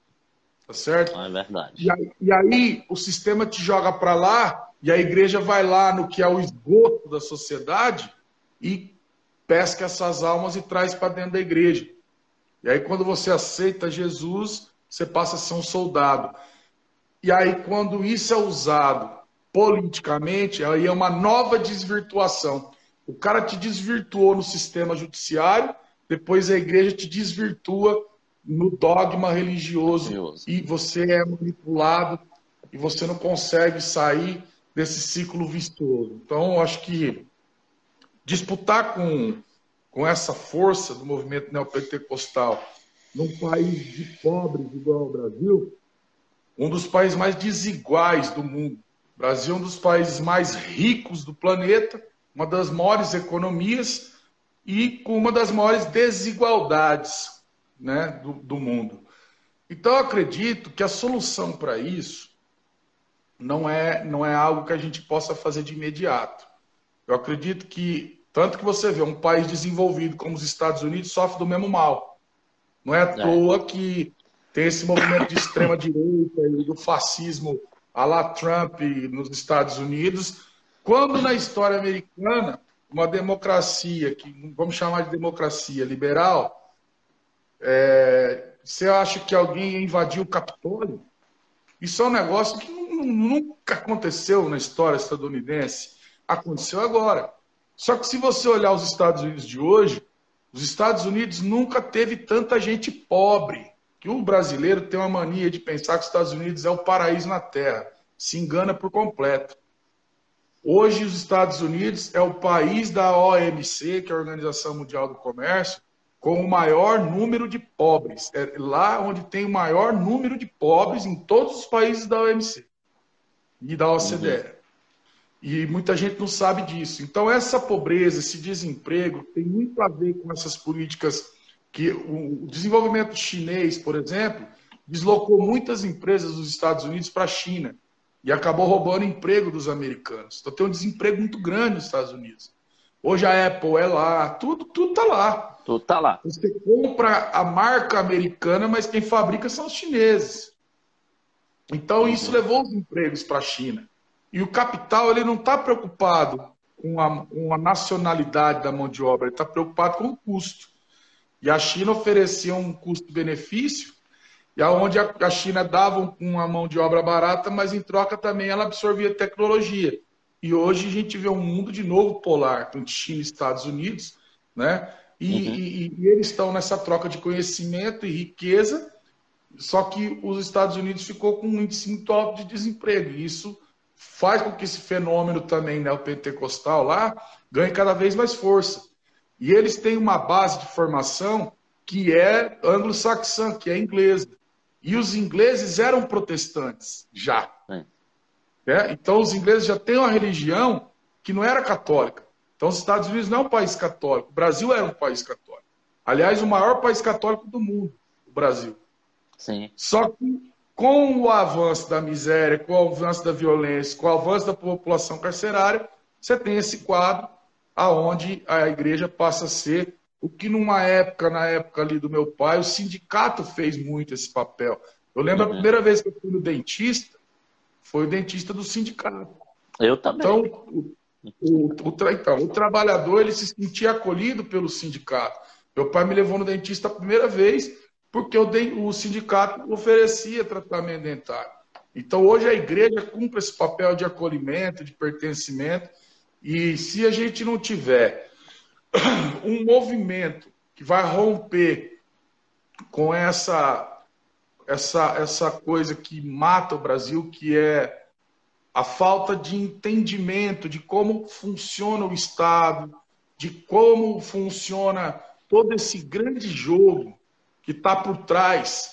Tá certo? É verdade. E aí, e aí o sistema te joga para lá e a igreja vai lá no que é o esgoto da sociedade e pesca essas almas e traz para dentro da igreja. E aí, quando você aceita Jesus, você passa a ser um soldado. E aí, quando isso é usado politicamente, aí é uma nova desvirtuação. O cara te desvirtuou no sistema judiciário, depois a igreja te desvirtua no dogma religioso, religioso. e você é manipulado e você não consegue sair desse ciclo vistoso. Então, acho que disputar com, com essa força do movimento neopentecostal num país de pobres igual ao Brasil, um dos países mais desiguais do mundo, o Brasil é um dos países mais ricos do planeta, uma das maiores economias e com uma das maiores desigualdades né, do, do mundo. Então, eu acredito que a solução para isso não é, não é algo que a gente possa fazer de imediato. Eu acredito que, tanto que você vê, um país desenvolvido como os Estados Unidos sofre do mesmo mal. Não é à é. toa que tem esse movimento de extrema-direita e do fascismo a la Trump nos Estados Unidos, quando na história americana, uma democracia, que vamos chamar de democracia liberal, é, você acha que alguém invadiu o Capitólio? Isso é um negócio que nunca aconteceu na história estadunidense. Aconteceu agora. Só que se você olhar os Estados Unidos de hoje, os Estados Unidos nunca teve tanta gente pobre. Que o brasileiro tem uma mania de pensar que os Estados Unidos é o paraíso na Terra. Se engana por completo. Hoje, os Estados Unidos é o país da OMC, que é a Organização Mundial do Comércio, com o maior número de pobres. É lá onde tem o maior número de pobres em todos os países da OMC e da OCDE. Uhum. E muita gente não sabe disso. Então, essa pobreza, esse desemprego, tem muito a ver com essas políticas que o desenvolvimento chinês, por exemplo, deslocou muitas empresas dos Estados Unidos para a China e acabou roubando emprego dos americanos. Então, tem um desemprego muito grande nos Estados Unidos. Hoje a Apple é lá, tudo tudo tá lá. Tudo tá lá. Você compra a marca americana, mas quem fabrica são os chineses. Então, isso uhum. levou os empregos para a China. E o capital ele não está preocupado com a, com a, nacionalidade da mão de obra, ele está preocupado com o custo. E a China oferecia um custo-benefício, e aonde a, a China dava uma mão de obra barata, mas em troca também ela absorvia tecnologia. E hoje a gente vê um mundo de novo polar entre China e Estados Unidos, né? E, uhum. e, e eles estão nessa troca de conhecimento e riqueza, só que os Estados Unidos ficou com um índice muito alto de desemprego. E isso faz com que esse fenômeno também neopentecostal lá ganhe cada vez mais força. E eles têm uma base de formação que é anglo-saxã, que é inglesa. E os ingleses eram protestantes já. É. É? Então os ingleses já têm uma religião que não era católica. Então os Estados Unidos não é um país católico. O Brasil era um país católico. Aliás, o maior país católico do mundo, o Brasil. Sim. Só que com o avanço da miséria, com o avanço da violência, com o avanço da população carcerária, você tem esse quadro aonde a igreja passa a ser o que numa época, na época ali do meu pai, o sindicato fez muito esse papel. Eu lembro uhum. a primeira vez que eu fui no dentista, foi o dentista do sindicato. Eu também. Então, o, o, o, então, o trabalhador ele se sentia acolhido pelo sindicato. Meu pai me levou no dentista a primeira vez, porque o, sindicato oferecia tratamento dentário. Então, hoje a igreja cumpre esse papel de acolhimento, de pertencimento, e se a gente não tiver um movimento que vai romper com essa essa essa coisa que mata o Brasil, que é a falta de entendimento de como funciona o Estado, de como funciona todo esse grande jogo que está por trás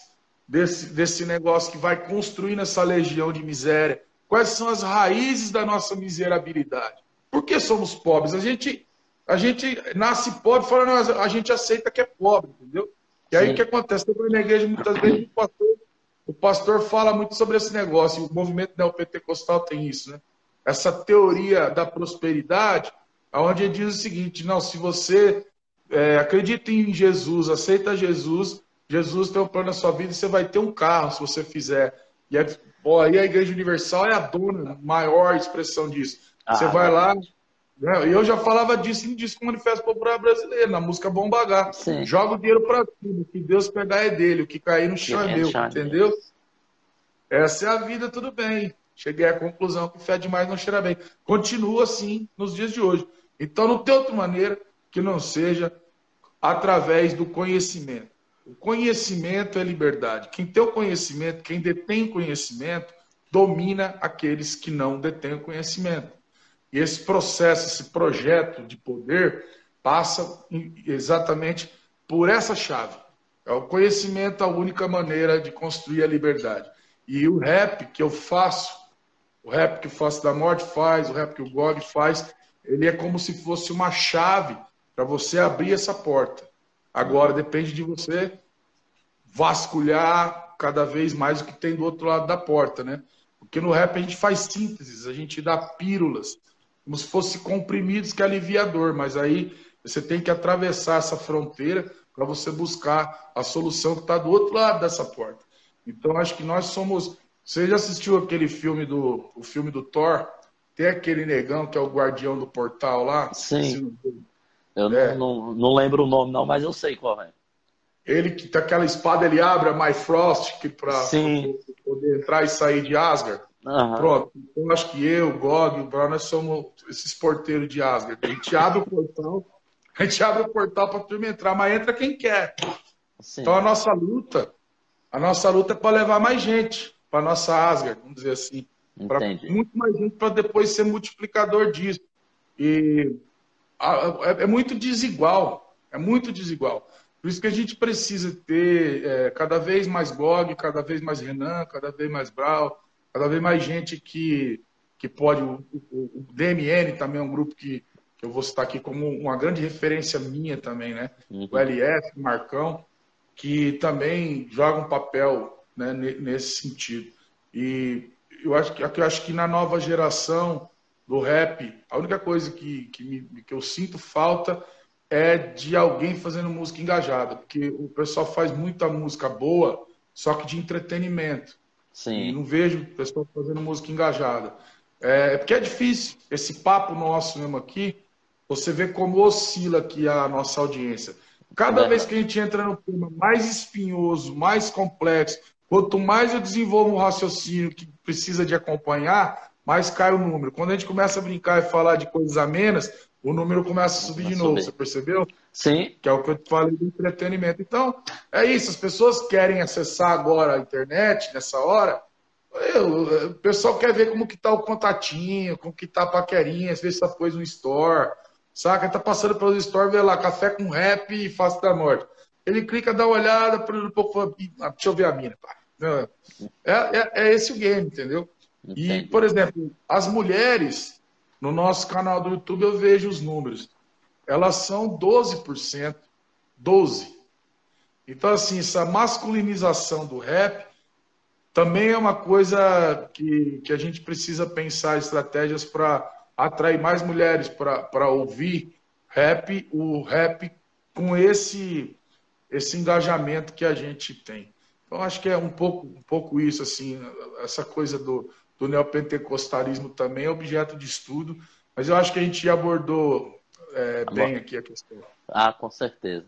desse, desse negócio que vai construindo essa legião de miséria? Quais são as raízes da nossa miserabilidade? Por que somos pobres? A gente, a gente nasce pobre e fala, não, a gente aceita que é pobre, entendeu? E aí o que acontece? Eu na igreja muitas vezes o pastor, o pastor fala muito sobre esse negócio, o movimento neopentecostal tem isso, né? Essa teoria da prosperidade, onde ele diz o seguinte: não, se você é, acredita em Jesus, aceita Jesus, Jesus tem um plano na sua vida e você vai ter um carro se você fizer. E aí, pô, aí a Igreja Universal é a dona, maior expressão disso. Ah, você vai lá, né? E eu já falava disso no disco Manifesto Popular Brasileiro, na música Bombagar. Joga o dinheiro para tudo, o que Deus pegar é dele, o que cair no chão é, é meu, entendeu? Essa é a vida, tudo bem. Cheguei à conclusão que fé demais não cheira bem. Continua assim nos dias de hoje. Então não tem outra maneira que não seja através do conhecimento. O conhecimento é liberdade. Quem tem o conhecimento, quem detém conhecimento, domina aqueles que não detêm conhecimento. E esse processo, esse projeto de poder passa exatamente por essa chave. É o conhecimento a única maneira de construir a liberdade. E o rap que eu faço, o rap que o Faço da Morte faz, o rap que o Gog faz, ele é como se fosse uma chave para você abrir essa porta. Agora depende de você vasculhar cada vez mais o que tem do outro lado da porta, né? Porque no rap a gente faz sínteses, a gente dá pílulas, como se fosse comprimidos que alivia a dor, mas aí você tem que atravessar essa fronteira para você buscar a solução que está do outro lado dessa porta. Então acho que nós somos. Você já assistiu aquele filme do o filme do Thor? Tem aquele negão que é o guardião do portal lá? Sim. Eu é. não, não, não, lembro o nome, não, mas eu sei qual é. Ele que tá aquela espada, ele abre a My Frost para poder entrar e sair de Asgard. Uhum. Pronto. Então acho que eu, Gog, o Brown, nós somos esses porteiros de Asgard. A gente abre o portal, a gente abre o portal para turma entrar, mas entra quem quer. Sim. Então a nossa luta, a nossa luta é para levar mais gente para nossa Asgard, vamos dizer assim. Para muito mais gente para depois ser multiplicador disso. E é, é muito desigual. É muito desigual. Por isso que a gente precisa ter é, cada vez mais Gog, cada vez mais Renan, cada vez mais Brau, cada vez mais gente que, que pode. O, o, o DMN também é um grupo que, que, eu vou citar aqui como uma grande referência minha também, né? Uhum. O LF, o Marcão, que também joga um papel né, nesse sentido. E eu acho que, eu acho que na nova geração do rap, a única coisa que, que, me, que eu sinto falta é de alguém fazendo música engajada, porque o pessoal faz muita música boa, só que de entretenimento. Sim. E não vejo pessoal fazendo música engajada. É, porque é difícil. Esse papo nosso mesmo aqui, você vê como oscila aqui a nossa audiência. Cada é. vez que a gente entra no tema mais espinhoso, mais complexo, quanto mais eu desenvolvo um raciocínio que precisa de acompanhar, mais cai o número. Quando a gente começa a brincar e falar de coisas amenas, o número começa a subir de novo, subir. você percebeu? Sim. Que é o que eu falei do entretenimento. Então, é isso, as pessoas querem acessar agora a internet nessa hora. Eu, o pessoal quer ver como que tá o contatinho, como que tá a paquerinha, às vezes essa coisa no store, saca? Tá passando pelo store, vê lá, café com rap e face da morte. Ele clica, dá uma olhada, por um pouco, deixa eu ver a mina. É, é, é esse o game, entendeu? Entendi. E, por exemplo, as mulheres no nosso canal do YouTube eu vejo os números. Elas são 12%. 12%. Então, assim, essa masculinização do rap também é uma coisa que, que a gente precisa pensar estratégias para atrair mais mulheres para ouvir rap, o rap com esse, esse engajamento que a gente tem. Então, acho que é um pouco, um pouco isso, assim, essa coisa do, do neopentecostalismo também é objeto de estudo, mas eu acho que a gente abordou é, bem aqui a questão. Ah, com certeza.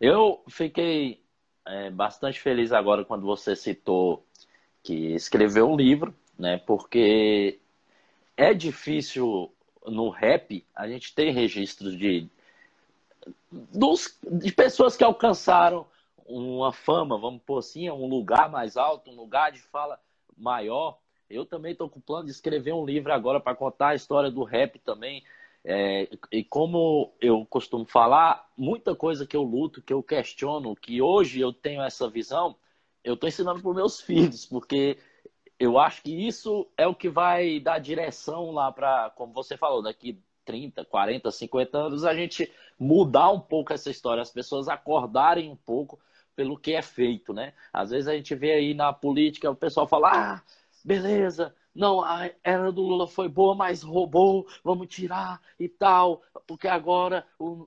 Eu fiquei é, bastante feliz agora quando você citou que escreveu um livro, né? Porque é difícil no rap a gente ter registros de, dos, de pessoas que alcançaram uma fama, vamos pôr assim, um lugar mais alto, um lugar de fala maior. Eu também estou com o plano de escrever um livro agora para contar a história do rap também. É, e como eu costumo falar, muita coisa que eu luto, que eu questiono, que hoje eu tenho essa visão, eu estou ensinando para meus filhos, porque eu acho que isso é o que vai dar direção lá para, como você falou, daqui 30, 40, 50 anos, a gente mudar um pouco essa história, as pessoas acordarem um pouco pelo que é feito, né? Às vezes a gente vê aí na política o pessoal falar, ah, beleza, não, a era do Lula foi boa, mas roubou, vamos tirar e tal, porque agora, o,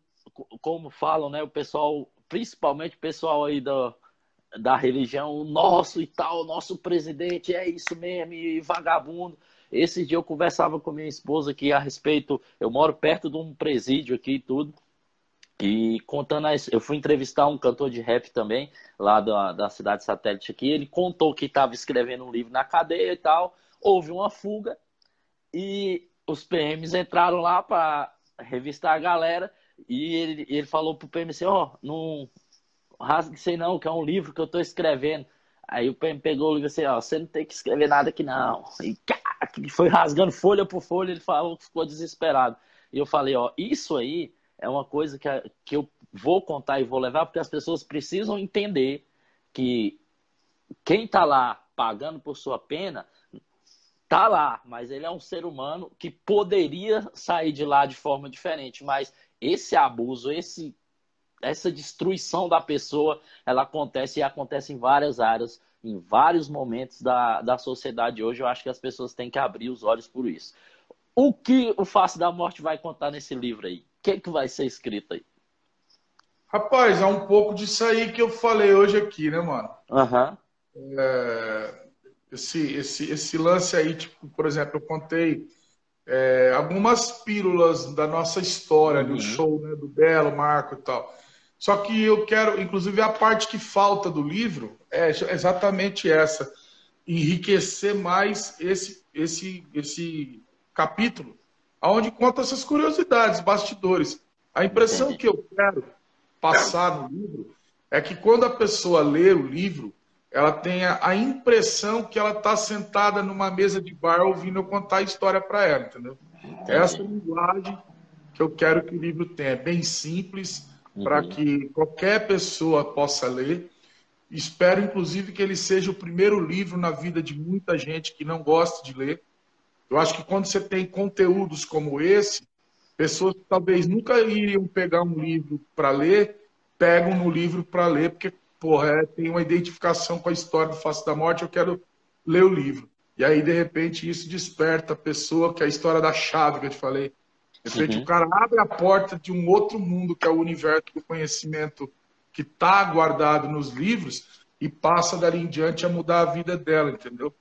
como falam, né, o pessoal, principalmente o pessoal aí da, da religião, o nosso e tal, nosso presidente é isso mesmo, e vagabundo. Esse dia eu conversava com minha esposa aqui a respeito, eu moro perto de um presídio aqui e tudo, e contando a, eu fui entrevistar um cantor de rap também, lá da, da cidade satélite aqui. Ele contou que estava escrevendo um livro na cadeia e tal. Houve uma fuga e os PMs entraram lá para revistar a galera. E ele, ele falou pro assim: Ó, oh, não rasgue sei não, que é um livro que eu estou escrevendo. Aí o PM pegou o livro assim: Ó, você não tem que escrever nada aqui não. E foi rasgando folha por folha. Ele falou que ficou desesperado. E eu falei: Ó, isso aí é uma coisa que, que eu vou contar e vou levar, porque as pessoas precisam entender que quem está lá pagando por sua pena está lá, mas ele é um ser humano que poderia sair de lá de forma diferente, mas esse abuso, esse essa destruição da pessoa, ela acontece e acontece em várias áreas em vários momentos da, da sociedade hoje. Eu acho que as pessoas têm que abrir os olhos por isso. O que o Face da Morte vai contar nesse livro aí? O que, que vai ser escrito aí? Rapaz, é um pouco disso aí que eu falei hoje aqui, né, mano? Aham. Uhum. É, esse, esse, esse lance aí, tipo, por exemplo, eu contei é, algumas pílulas da nossa história, uhum. do show, né, do Belo, Marco e tal. Só que eu quero, inclusive, a parte que falta do livro é exatamente essa: enriquecer mais esse, esse, esse capítulo, onde conta essas curiosidades, bastidores. A impressão que eu quero passar no livro é que quando a pessoa lê o livro, ela tenha a impressão que ela está sentada numa mesa de bar ouvindo eu contar a história para ela, entendeu? Essa linguagem que eu quero que o livro tenha, bem simples, uhum. para que qualquer pessoa possa ler. Espero, inclusive, que ele seja o primeiro livro na vida de muita gente que não gosta de ler. Eu acho que quando você tem conteúdos como esse, pessoas que talvez nunca iriam pegar um livro para ler, pegam no livro para ler, porque porra, é, tem uma identificação com a história do Face da Morte, eu quero ler o livro. E aí, de repente, isso desperta a pessoa, que é a história da chave que eu te falei. De repente, uhum. o cara abre a porta de um outro mundo, que é o universo do conhecimento que está guardado nos livros, e passa dali em diante a mudar a vida dela, entendeu?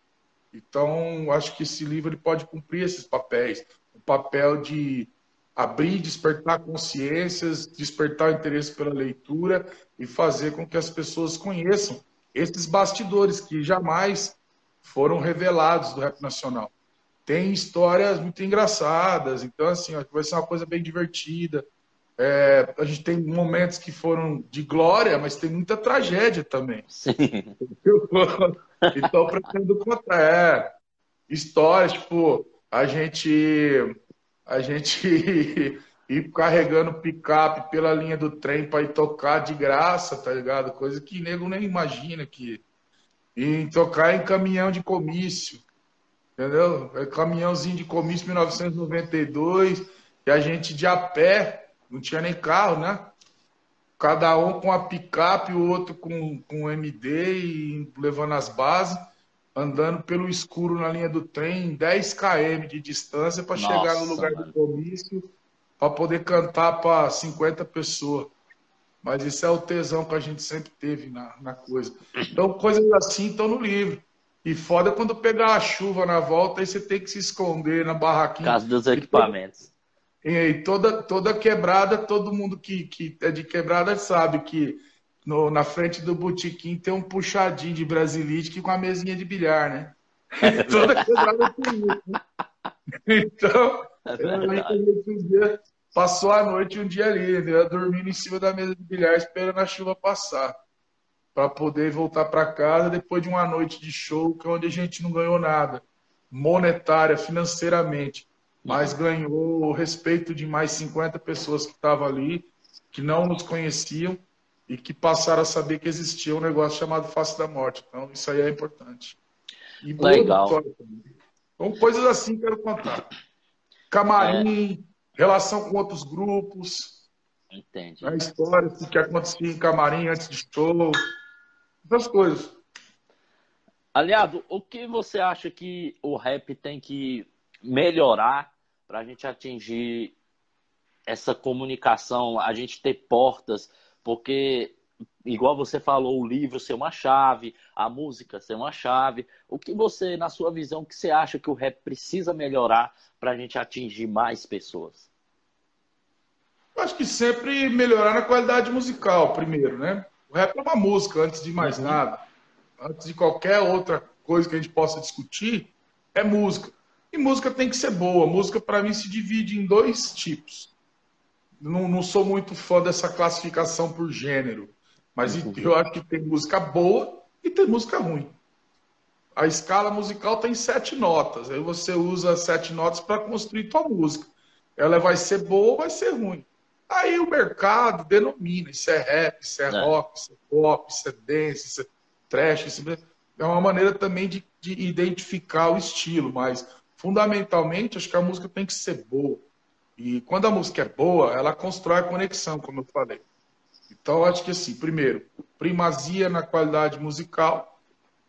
Então, acho que esse livro ele pode cumprir esses papéis. O papel de abrir, despertar consciências, despertar o interesse pela leitura e fazer com que as pessoas conheçam esses bastidores que jamais foram revelados do rap nacional. Tem histórias muito engraçadas, então assim, ó, vai ser uma coisa bem divertida. É, a gente tem momentos que foram de glória, mas tem muita tragédia também. Sim. então, pretendo contar é, histórias, tipo, a gente a gente ir carregando picape pela linha do trem para ir tocar de graça, tá ligado? Coisa que nego nem imagina que. E tocar em caminhão de comício, entendeu? É caminhãozinho de comício 1992, e a gente de a pé, não tinha nem carro, né? Cada um com a picape, o outro com, com MD e levando as bases andando pelo escuro na linha do trem, 10 km de distância para chegar no lugar mano. do comício, para poder cantar para 50 pessoas. Mas isso é o tesão que a gente sempre teve na, na coisa. Então, coisas assim estão no livro. E foda quando pegar a chuva na volta, aí você tem que se esconder na barraquinha. Caso dos equipamentos. E, toda, toda quebrada, todo mundo que, que é de quebrada sabe que no, na frente do botequim tem um puxadinho de brasilite com a mesinha de bilhar, né? Toda quebrada tem isso, né? Então, é passou a noite um dia ali, né? dormindo em cima da mesa de bilhar, esperando a chuva passar. Para poder voltar para casa depois de uma noite de show, que é onde a gente não ganhou nada, monetária, financeiramente, mas ganhou o respeito de mais 50 pessoas que estavam ali, que não nos conheciam e que passaram a saber que existia um negócio chamado face da morte. Então, isso aí é importante. E Legal. Então, coisas assim que quero contar. Camarim, é. relação com outros grupos. Entendi. A história do que acontecia em camarim antes de show. Essas coisas. Aliado, o que você acha que o rap tem que melhorar para a gente atingir essa comunicação, a gente ter portas porque, igual você falou, o livro ser uma chave, a música ser uma chave. O que você, na sua visão, que você acha que o rap precisa melhorar para a gente atingir mais pessoas? Eu acho que sempre melhorar na qualidade musical, primeiro, né? O rap é uma música, antes de mais uhum. nada. Antes de qualquer outra coisa que a gente possa discutir, é música. E música tem que ser boa. Música, para mim, se divide em dois tipos não, não sou muito fã dessa classificação por gênero, mas uhum. eu acho que tem música boa e tem música ruim. A escala musical tem sete notas, aí você usa sete notas para construir tua música. Ela vai ser boa ou vai ser ruim. Aí o mercado denomina, isso é rap, isso é, é. rock, isso é pop, isso é dance, isso é trash, isso é... é uma maneira também de, de identificar o estilo, mas fundamentalmente acho que a música tem que ser boa. E quando a música é boa, ela constrói a conexão, como eu falei. Então, acho que assim, primeiro, primazia na qualidade musical.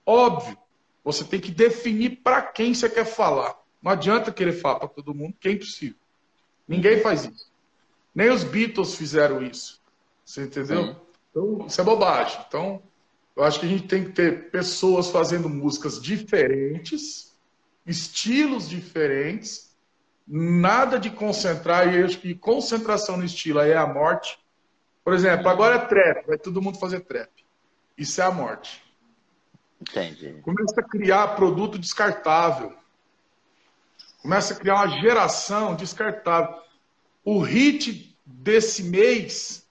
Óbvio, você tem que definir para quem você quer falar. Não adianta querer falar para todo mundo, que é impossível. Ninguém faz isso. Nem os Beatles fizeram isso. Você entendeu? Sim. Então, isso é bobagem. Então, eu acho que a gente tem que ter pessoas fazendo músicas diferentes, estilos diferentes, nada de concentrar, e eu acho que concentração no estilo aí é a morte. Por exemplo, agora é trap, vai todo mundo fazer trap. Isso é a morte. Entendi. Começa a criar produto descartável. Começa a criar uma geração descartável. O hit desse mês,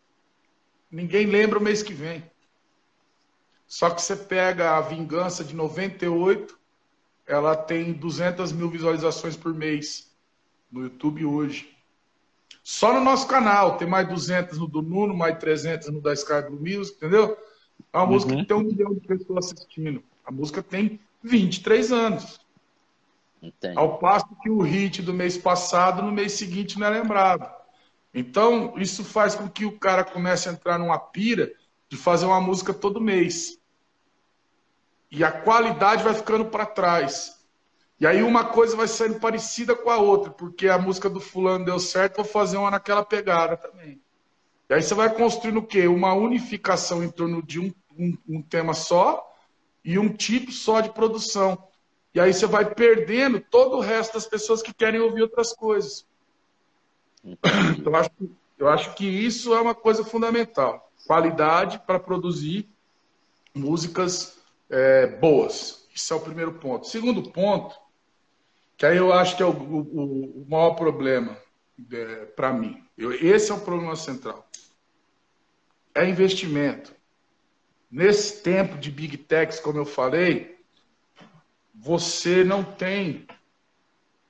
ninguém lembra o mês que vem. Só que você pega a Vingança de 98, ela tem 200 mil visualizações por mês no YouTube hoje. Só no nosso canal, tem mais 200 no do Nuno, mais 300 no da Sky Blue Music, entendeu? É uma uhum. música que tem um milhão de pessoas assistindo. A música tem 23 anos. Entendi. Ao passo que o hit do mês passado, no mês seguinte, não é lembrado. Então, isso faz com que o cara comece a entrar numa pira de fazer uma música todo mês. E a qualidade vai ficando para trás. E aí uma coisa vai sendo parecida com a outra, porque a música do fulano deu certo, vou fazer uma naquela pegada também. E aí você vai construindo o quê? Uma unificação em torno de um, um, um tema só e um tipo só de produção. E aí você vai perdendo todo o resto das pessoas que querem ouvir outras coisas. Eu acho, eu acho que isso é uma coisa fundamental. Qualidade para produzir músicas é, boas. Isso é o primeiro ponto. Segundo ponto, que aí eu acho que é o, o, o maior problema é, para mim. Eu, esse é o problema central. É investimento. Nesse tempo de Big Techs, como eu falei, você não tem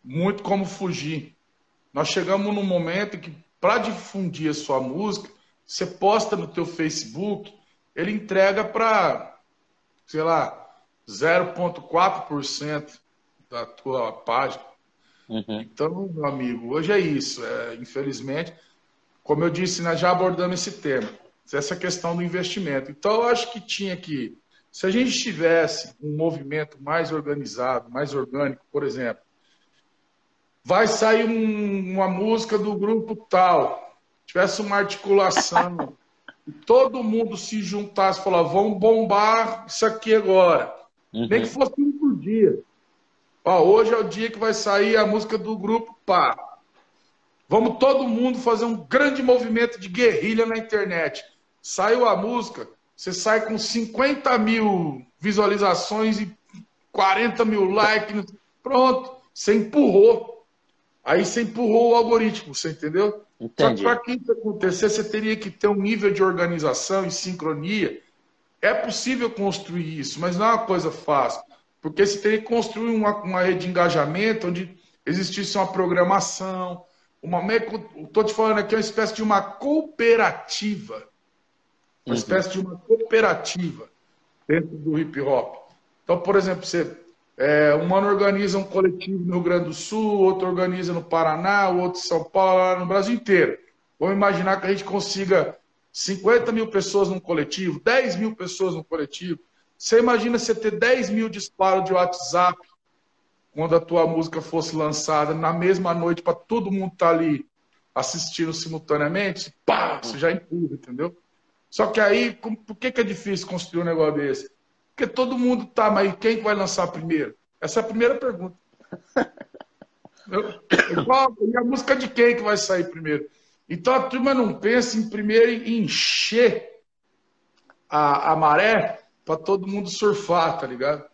muito como fugir. Nós chegamos num momento que, para difundir a sua música, você posta no teu Facebook, ele entrega para, sei lá, 0,4% da tua página. Uhum. Então, meu amigo, hoje é isso. É, infelizmente, como eu disse, nós já abordamos esse tema, essa questão do investimento. Então, eu acho que tinha que, se a gente tivesse um movimento mais organizado, mais orgânico, por exemplo, vai sair um, uma música do grupo tal, tivesse uma articulação, todo mundo se juntasse e falar, vamos bombar isso aqui agora. Uhum. Nem que fosse um por dia. Ó, hoje é o dia que vai sair a música do grupo Pá. Vamos todo mundo fazer um grande movimento de guerrilha na internet. Saiu a música, você sai com 50 mil visualizações e 40 mil likes. Pronto, você empurrou. Aí você empurrou o algoritmo, você entendeu? Entendi. Só que para que isso acontecer, você teria que ter um nível de organização e sincronia. É possível construir isso, mas não é uma coisa fácil. Porque você teria que construir uma, uma rede de engajamento onde existisse uma programação, uma estou te falando aqui uma espécie de uma cooperativa, uma uhum. espécie de uma cooperativa dentro do hip hop. Então, por exemplo, você é, um mano organiza um coletivo no Rio Grande do Sul, outro organiza no Paraná, outro em São Paulo, no Brasil inteiro. Vamos imaginar que a gente consiga 50 mil pessoas num coletivo, 10 mil pessoas num coletivo. Você imagina você ter 10 mil disparos de WhatsApp quando a tua música fosse lançada na mesma noite para todo mundo estar tá ali assistindo simultaneamente? Pá, você já empurra, entendeu? Só que aí, por que, que é difícil construir um negócio desse? Porque todo mundo tá, mas quem vai lançar primeiro? Essa é a primeira pergunta. e a música de quem que vai sair primeiro? Então a turma não pensa em primeiro em encher a, a maré para todo mundo surfar, tá ligado?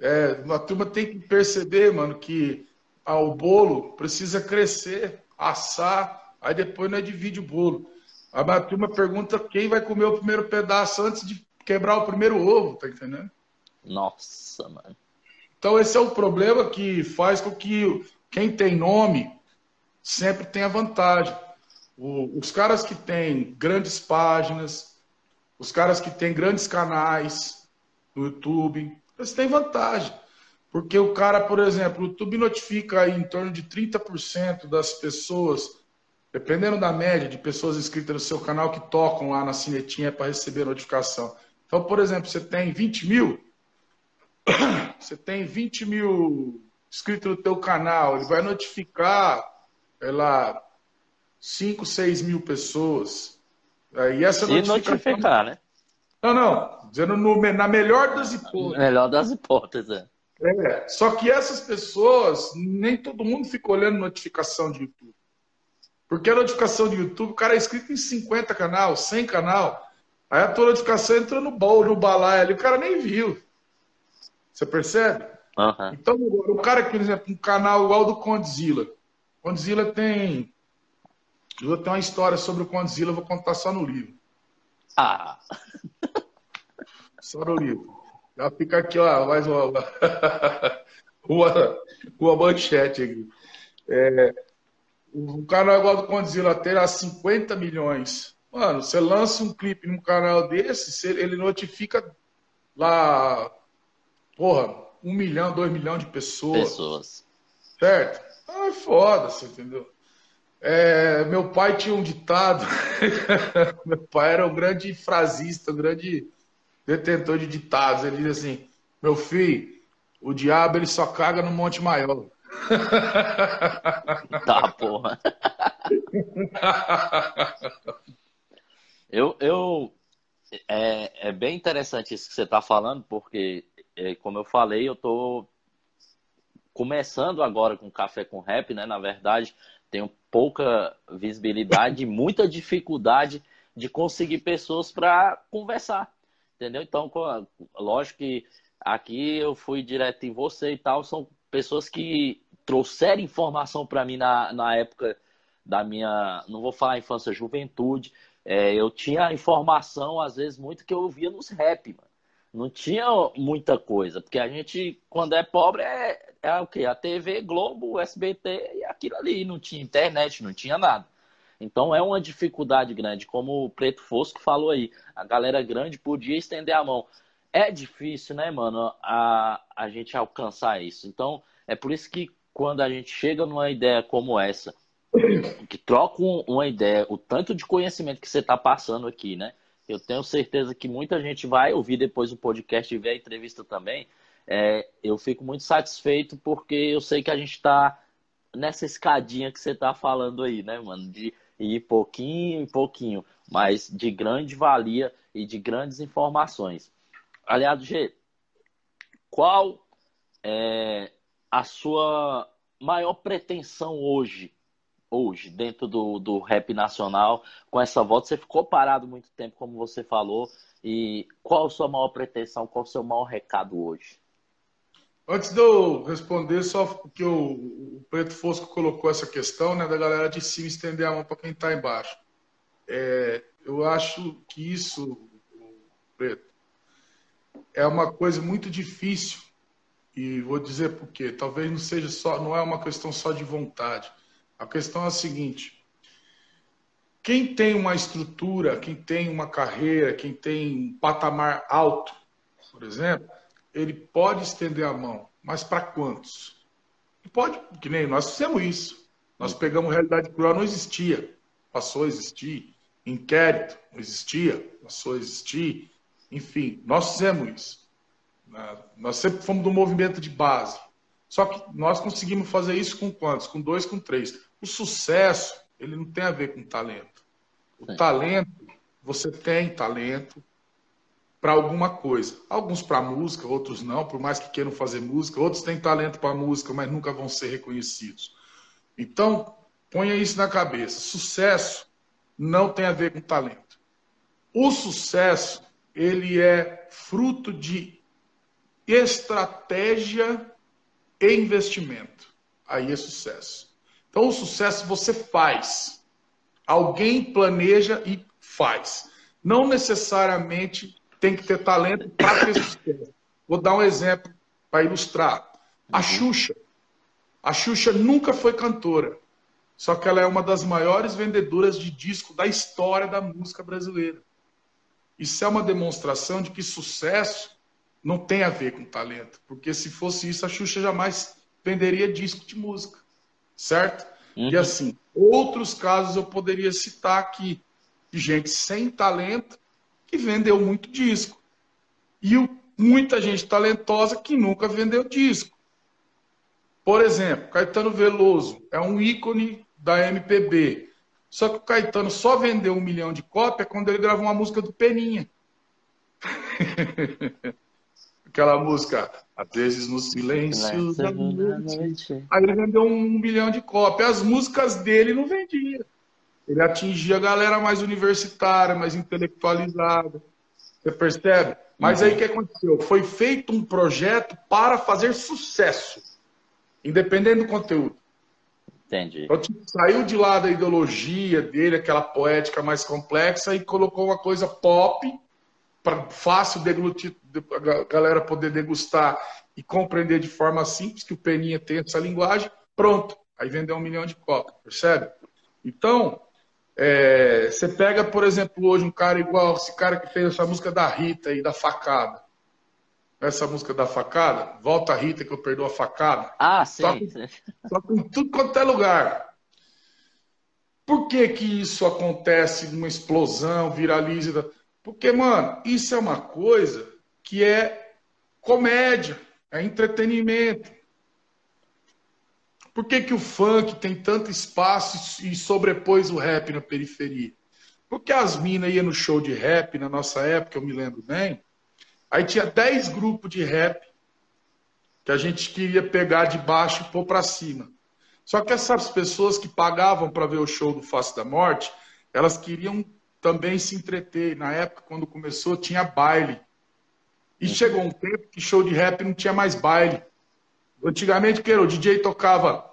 É, a turma tem que perceber, mano, que ah, o bolo precisa crescer, assar, aí depois não é divide o bolo. A turma pergunta quem vai comer o primeiro pedaço antes de quebrar o primeiro ovo, tá entendendo? Nossa, mano. Então esse é o problema que faz com que quem tem nome sempre tenha vantagem. O, os caras que têm grandes páginas, os caras que têm grandes canais no YouTube, eles têm vantagem. Porque o cara, por exemplo, o YouTube notifica aí em torno de 30% das pessoas, dependendo da média de pessoas inscritas no seu canal, que tocam lá na sinetinha para receber notificação. Então, por exemplo, você tem 20 mil, você tem 20 mil inscritos no teu canal, ele vai notificar, sei lá, 5, 6 mil pessoas. E essa Se notificar, né? Não, não. Dizendo no, na melhor das hipóteses. Melhor das hipóteses. É. é. Só que essas pessoas, nem todo mundo fica olhando notificação de YouTube. Porque a notificação de YouTube, o cara é inscrito em 50 canal, 100 canal. Aí a tua notificação entrou no bol, no balaio ali, o cara nem viu. Você percebe? Uhum. Então, o cara, por exemplo, um canal igual do Condzilla. Condzilla tem. Eu vou ter uma história sobre o Condzilla, vou contar só no livro. Ah! Só no livro. Já fica aqui, ó, mais uma, uma, uma manchete aqui. É, o canal igual do Condzilla terá 50 milhões. Mano, você lança um clipe num canal desse, ele notifica lá, porra, um milhão, dois milhões de pessoas. Pessoas. Certo? Ah, é foda, você entendeu? É, meu pai tinha um ditado. meu pai era um grande frasista, um grande detentor de ditados. Ele diz assim: Meu filho, o diabo ele só caga no Monte Maior. Tá, porra. Eu, eu é, é bem interessante isso que você está falando, porque, é, como eu falei, eu estou começando agora com Café com Rap, né? Na verdade, tenho pouca visibilidade muita dificuldade de conseguir pessoas para conversar, entendeu? Então, lógico que aqui eu fui direto em você e tal, são pessoas que trouxeram informação para mim na, na época da minha, não vou falar infância, juventude, é, eu tinha informação, às vezes, muito que eu ouvia nos rap, mano. Não tinha muita coisa, porque a gente, quando é pobre, é, é o quê? A TV, Globo, SBT e aquilo ali. Não tinha internet, não tinha nada. Então é uma dificuldade grande, como o Preto Fosco falou aí. A galera grande podia estender a mão. É difícil, né, mano, a, a gente alcançar isso. Então, é por isso que quando a gente chega numa ideia como essa, que troca uma ideia, o tanto de conhecimento que você está passando aqui, né? Eu tenho certeza que muita gente vai ouvir depois o podcast e ver a entrevista também. É, eu fico muito satisfeito porque eu sei que a gente está nessa escadinha que você está falando aí, né, mano? De ir pouquinho em pouquinho, mas de grande valia e de grandes informações. Aliado G, qual é a sua maior pretensão hoje hoje, dentro do, do rap nacional, com essa volta? Você ficou parado muito tempo, como você falou. E qual a sua maior pretensão? Qual o seu maior recado hoje? Antes de eu responder, só o, o Preto Fosco colocou essa questão, né, da galera de cima estender a mão para quem está embaixo. É, eu acho que isso, Preto, é uma coisa muito difícil. E vou dizer por quê. Talvez não seja só, não é uma questão só de vontade. A questão é a seguinte: quem tem uma estrutura, quem tem uma carreira, quem tem um patamar alto, por exemplo, ele pode estender a mão, mas para quantos? Pode, que nem nós fizemos isso. Nós pegamos realidade cruel, não existia, passou a existir. Inquérito, não existia, passou a existir. Enfim, nós fizemos isso. Nós sempre fomos do movimento de base. Só que nós conseguimos fazer isso com quantos? Com dois, com três. O sucesso, ele não tem a ver com talento. O talento, você tem talento para alguma coisa. Alguns para música, outros não, por mais que queiram fazer música. Outros têm talento para música, mas nunca vão ser reconhecidos. Então, ponha isso na cabeça. Sucesso não tem a ver com talento. O sucesso, ele é fruto de estratégia e investimento. Aí é sucesso. Então, o sucesso você faz. Alguém planeja e faz. Não necessariamente tem que ter talento para ter sucesso. Vou dar um exemplo para ilustrar. A Xuxa. A Xuxa nunca foi cantora. Só que ela é uma das maiores vendedoras de disco da história da música brasileira. Isso é uma demonstração de que sucesso não tem a ver com talento. Porque se fosse isso, a Xuxa jamais venderia disco de música certo? Uhum. E assim, outros casos eu poderia citar aqui, de gente sem talento que vendeu muito disco. E muita gente talentosa que nunca vendeu disco. Por exemplo, Caetano Veloso é um ícone da MPB. Só que o Caetano só vendeu um milhão de cópias quando ele gravou uma música do Peninha. Aquela música, às vezes no silêncio da noite. Aí ele vendeu um milhão de cópias. As músicas dele não vendiam. Ele atingia a galera mais universitária, mais intelectualizada. Você percebe? Mas aí o que aconteceu? Foi feito um projeto para fazer sucesso, independente do conteúdo. Entendi. Então, tipo, saiu de lá da ideologia dele, aquela poética mais complexa, e colocou uma coisa pop, para fácil deglutir, a galera poder degustar e compreender de forma simples, que o Peninha tem essa linguagem, pronto. Aí vendeu um milhão de cópias, percebe? Então, é, você pega, por exemplo, hoje um cara igual esse cara que fez essa música da Rita e da facada. Essa música da facada, volta a Rita que eu perdoo a facada. Ah, sim. Toca, em tudo quanto é lugar. Por que que isso acontece numa explosão, viraliza? Porque, mano, isso é uma coisa que é comédia, é entretenimento. Por que, que o funk tem tanto espaço e sobrepôs o rap na periferia? Porque as minas iam no show de rap na nossa época, eu me lembro bem. Aí tinha 10 grupos de rap que a gente queria pegar de baixo e pôr para cima. Só que essas pessoas que pagavam para ver o show do Face da Morte, elas queriam também se entreter. Na época, quando começou, tinha baile. E chegou um tempo que show de rap não tinha mais baile. Antigamente, que era, o DJ tocava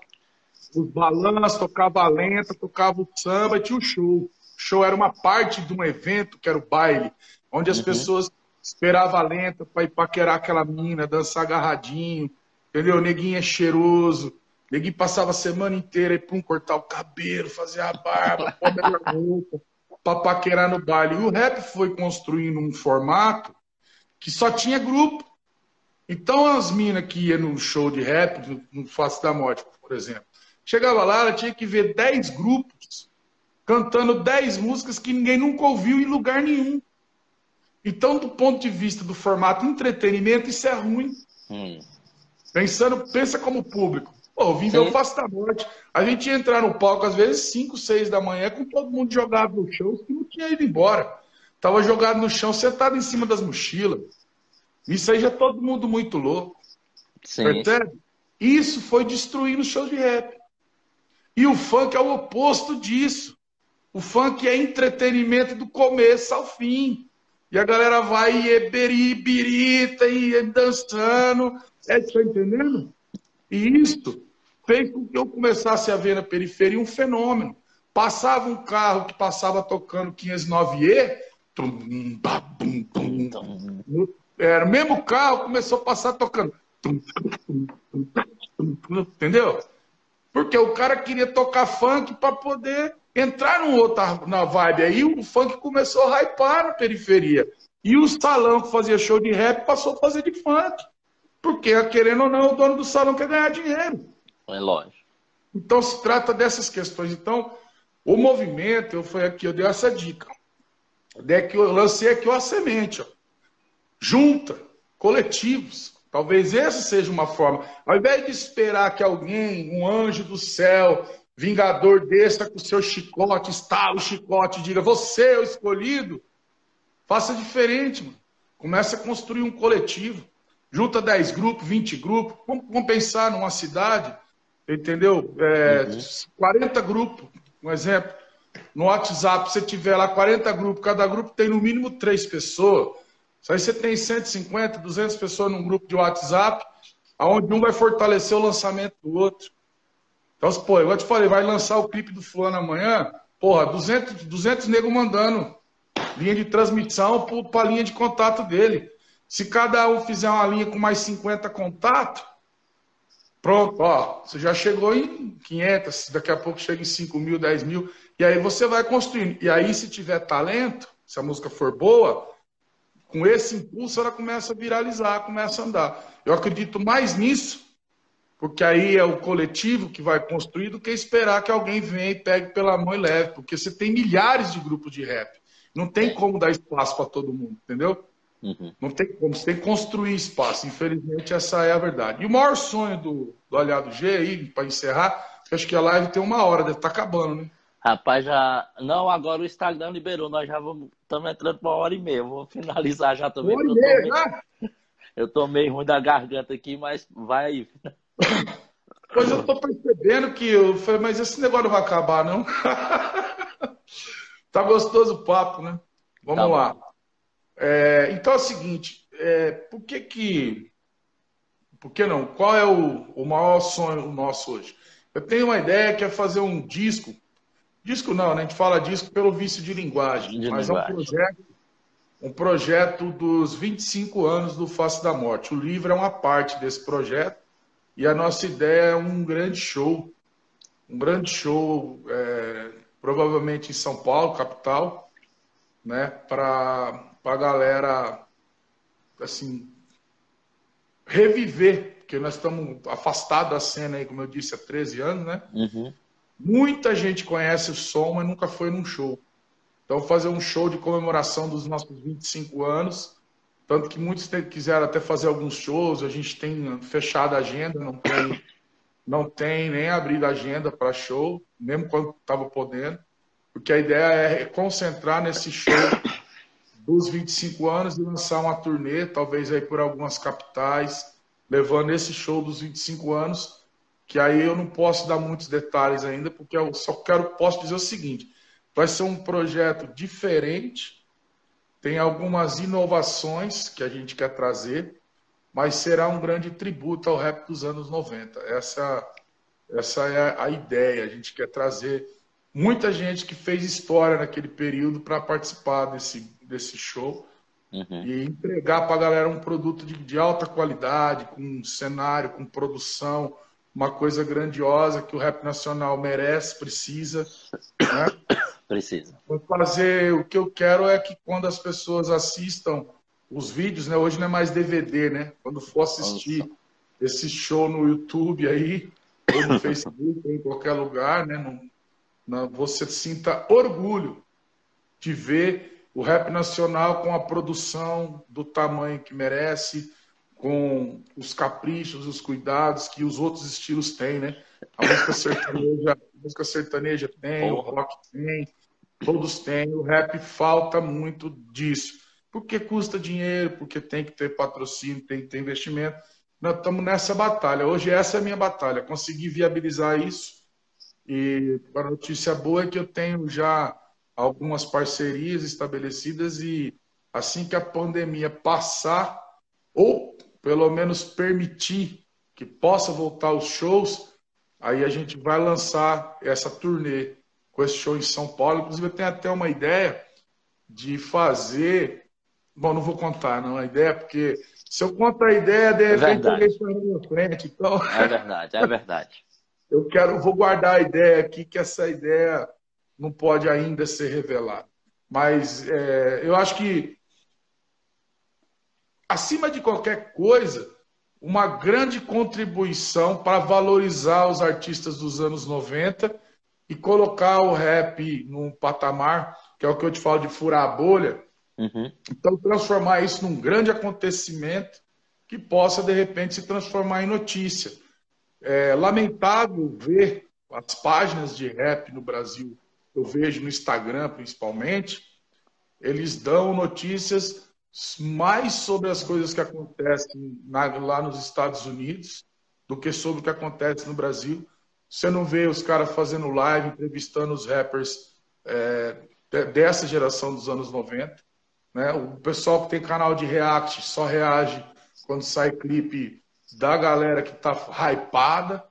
os balanços, tocava a lenta, tocava o samba e tinha o show. O show era uma parte de um evento, que era o baile, onde as uhum. pessoas esperavam a lenta para ir paquerar aquela mina, dançar agarradinho, entendeu? Neguinho é cheiroso. Neguinho passava a semana inteira para um cortar o cabelo, fazer a barba, pôr a roupa, para paquerar no baile. E o rap foi construindo um formato que só tinha grupo. Então as minas que iam no show de rap, no, Face da Morte, por exemplo, chegava lá, ela tinha que ver 10 grupos cantando 10 músicas que ninguém nunca ouviu em lugar nenhum. Então, do ponto de vista do formato entretenimento, isso é ruim. Hum. Pensando, pensa como público. Pô, vim ver o Face da Morte. A gente ia entrar no palco, às vezes, 5, 6 da manhã, com todo mundo jogado no chão, que não tinha ido embora. Tava jogado no chão, sentado em cima das mochilas. Isso aí já é todo mundo muito louco. Sim. Percebe? Isso foi destruindo os shows de rap. E o funk é o oposto disso. O funk é entretenimento do começo ao fim. E a galera vai e birita e dançando. É, tá entendendo? E isso fez com que eu começasse a ver na periferia um fenômeno. Passava um carro que passava tocando 509E, era o mesmo carro, começou a passar tocando. Entendeu? Porque o cara queria tocar funk para poder entrar num outro, na vibe. Aí o funk começou a hypar na periferia. E o salão que fazia show de rap passou a fazer de funk. Porque, querendo ou não, o dono do salão quer ganhar dinheiro. É lógico. Então se trata dessas questões. Então, o movimento, eu fui aqui, eu dei essa dica. Eu lancei aqui a semente. Ó junta, coletivos. Talvez essa seja uma forma. Ao invés de esperar que alguém, um anjo do céu, vingador desça com o seu chicote, estala o chicote e diga, você é o escolhido, faça diferente, mano. Começa a construir um coletivo. Junta 10 grupos, 20 grupos. Vamos pensar numa cidade, entendeu? É, uhum. 40 grupos, um exemplo. No WhatsApp, se tiver lá 40 grupos, cada grupo tem no mínimo três pessoas. Aí você tem 150, 200 pessoas num grupo de WhatsApp, aonde um vai fortalecer o lançamento do outro. Então, pô, eu te falei, vai lançar o clipe do fulano amanhã, porra, 200, 200 negros mandando linha de transmissão para a linha de contato dele. Se cada um fizer uma linha com mais 50 contatos, pronto, ó, você já chegou em 500, daqui a pouco chega em 5 mil, 10 mil, e aí você vai construindo. E aí, se tiver talento, se a música for boa, com esse impulso, ela começa a viralizar, começa a andar. Eu acredito mais nisso, porque aí é o coletivo que vai construir do que esperar que alguém venha e pegue pela mão e leve, porque você tem milhares de grupos de rap. Não tem como dar espaço para todo mundo, entendeu? Uhum. Não tem como, você tem que construir espaço. Infelizmente, essa é a verdade. E o maior sonho do, do Aliado G aí, para encerrar, acho que a live tem uma hora, deve estar tá acabando, né? Rapaz, já. Não, agora o Instagram liberou, nós já vamos. Estamos entrando para uma hora e meia. Vou finalizar já também. Uma hora e meia, meio... Eu tô meio ruim da garganta aqui, mas vai aí. Pois eu tô percebendo que eu falei, mas esse negócio não vai acabar, não. tá gostoso o papo, né? Vamos tá lá. É, então é o seguinte, é, por que que. Por que não? Qual é o, o maior sonho nosso hoje? Eu tenho uma ideia que é fazer um disco. Disco não, né? A gente fala disco pelo vício de linguagem, de mas linguagem. é um projeto, um projeto dos 25 anos do Face da Morte. O livro é uma parte desse projeto e a nossa ideia é um grande show, um grande show, é, provavelmente em São Paulo, capital, né? Para a galera, assim, reviver porque nós estamos afastados da cena aí, como eu disse, há 13 anos, né? Uhum. Muita gente conhece o som, mas nunca foi num show. Então, fazer um show de comemoração dos nossos 25 anos, tanto que muitos quiseram até fazer alguns shows, a gente tem fechado a agenda, não tem, não tem nem abrido a agenda para show, mesmo quando estava podendo, porque a ideia é concentrar nesse show dos 25 anos e lançar uma turnê, talvez aí por algumas capitais, levando esse show dos 25 anos, que aí eu não posso dar muitos detalhes ainda, porque eu só quero posso dizer o seguinte: vai ser um projeto diferente, tem algumas inovações que a gente quer trazer, mas será um grande tributo ao rap dos anos 90. Essa, essa é a ideia. A gente quer trazer muita gente que fez história naquele período para participar desse, desse show Uhum. E entregar para a galera um produto de, de, alta qualidade, com cenário, com produção, uma coisa grandiosa que o rap nacional merece, precisa. Né? Precisa. Vou fazer o que eu quero é que quando as pessoas assistam os vídeos, né? Hoje não é mais DVD, né? Quando for assistir Nossa. esse show no YouTube aí, ou no Facebook, ou em qualquer lugar, né? Não, não, você sinta orgulho de ver o rap nacional com a produção do tamanho que merece, com os caprichos, os cuidados que os outros estilos têm, né? A música sertaneja, a música sertaneja tem, o rock tem, todos têm. O rap falta muito disso. Porque custa dinheiro, porque tem que ter patrocínio, tem que ter investimento. Nós estamos nessa batalha. Hoje essa é a minha batalha, conseguir viabilizar isso. E a notícia boa é que eu tenho já algumas parcerias estabelecidas e assim que a pandemia passar, ou pelo menos permitir que possa voltar os shows, aí a gente vai lançar essa turnê com esse show em São Paulo. Inclusive, eu tenho até uma ideia de fazer. Bom, não vou contar, não, a ideia, porque se eu contar a ideia, de repente alguém está na minha frente. Então... É verdade, é verdade. eu quero, vou guardar a ideia aqui, que essa ideia não pode ainda ser revelado. Mas é, eu acho que, acima de qualquer coisa, uma grande contribuição para valorizar os artistas dos anos 90 e colocar o rap num patamar, que é o que eu te falo de furar a bolha. Uhum. Então, transformar isso num grande acontecimento que possa, de repente, se transformar em notícia. É lamentável ver as páginas de rap no Brasil eu vejo no Instagram principalmente, eles dão notícias mais sobre as coisas que acontecem lá nos Estados Unidos do que sobre o que acontece no Brasil. Você não vê os caras fazendo live, entrevistando os rappers é, dessa geração dos anos 90. Né? O pessoal que tem canal de react só reage quando sai clipe da galera que tá hypada,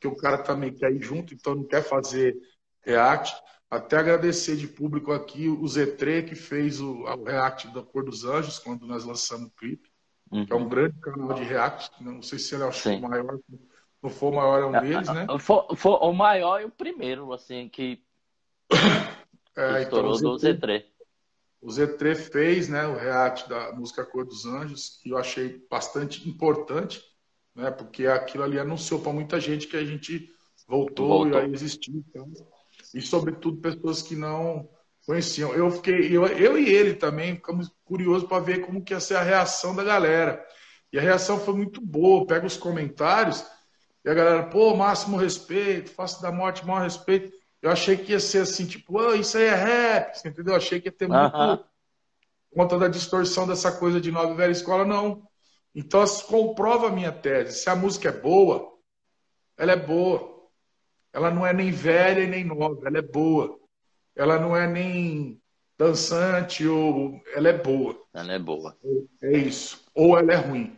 que o cara também quer ir junto, então não quer fazer react. Até agradecer de público aqui o Z3 que fez o, o react da Cor dos Anjos, quando nós lançamos o clipe. Uhum. Que é um grande canal de react. Não sei se ele é o maior. Não for o maior, é um deles, né? For, for, o maior e o primeiro, assim, que é, estourou então, do Z3. O Z3 fez né, o react da música Cor dos Anjos, que eu achei bastante importante, né, porque aquilo ali anunciou para muita gente que a gente voltou, voltou. e aí existiu. Então, e, sobretudo, pessoas que não conheciam. Eu fiquei, eu, eu e ele também ficamos curiosos para ver como que ia ser a reação da galera. E a reação foi muito boa. Pega os comentários e a galera, pô, máximo respeito, face da morte, maior respeito. Eu achei que ia ser assim, tipo, oh, isso aí é rap, entendeu? Eu achei que ia ter muito uh -huh. conta da distorção dessa coisa de nova e velha escola, não. Então, comprova a minha tese. Se a música é boa, ela é boa. Ela não é nem velha e nem nova, ela é boa ela não é nem dançante ou ela é boa. Ela é boa. É isso. Ou ela é ruim.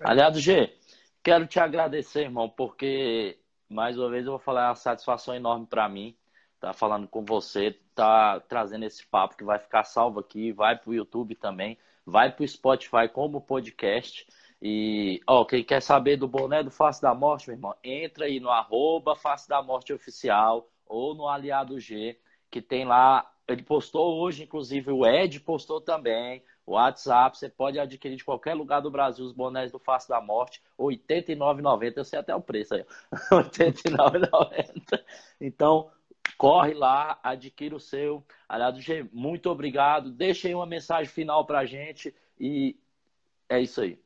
Aliado G, quero te agradecer, irmão, porque mais uma vez eu vou falar é uma satisfação enorme para mim estar tá falando com você, tá trazendo esse papo que vai ficar salvo aqui, vai para o YouTube também, vai para o Spotify como podcast. E, ó, quem quer saber do boné do Face da Morte, meu irmão, entra aí no arroba Face da Morte Oficial, ou no Aliado G, que tem lá. Ele postou hoje, inclusive o Ed postou também. O WhatsApp, você pode adquirir de qualquer lugar do Brasil os bonés do Face da Morte, R$ 89,90. Eu sei até o preço aí, R$ 89,90. Então, corre lá, adquira o seu. Aliado G, muito obrigado. Deixe aí uma mensagem final para a gente e é isso aí.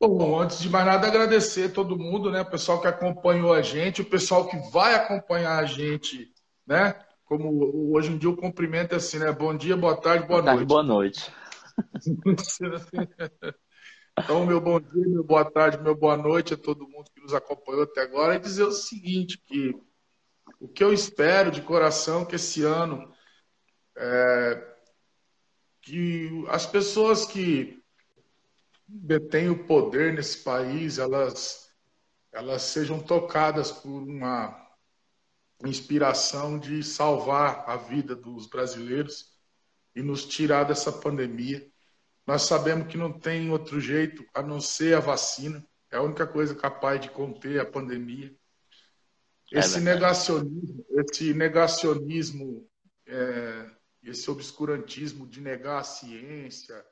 Bom, antes de mais nada, agradecer todo mundo, né? O pessoal que acompanhou a gente, o pessoal que vai acompanhar a gente, né? Como hoje em dia o cumprimento é assim, né? Bom dia, boa tarde, boa, boa noite. boa noite. então, meu bom dia, meu boa tarde, meu boa noite a todo mundo que nos acompanhou até agora e dizer o seguinte, que o que eu espero de coração que esse ano é que as pessoas que detêm o poder nesse país, elas, elas sejam tocadas por uma inspiração de salvar a vida dos brasileiros e nos tirar dessa pandemia. Nós sabemos que não tem outro jeito a não ser a vacina. É a única coisa capaz de conter a pandemia. É esse negacionismo, esse negacionismo, é, esse obscurantismo de negar a ciência,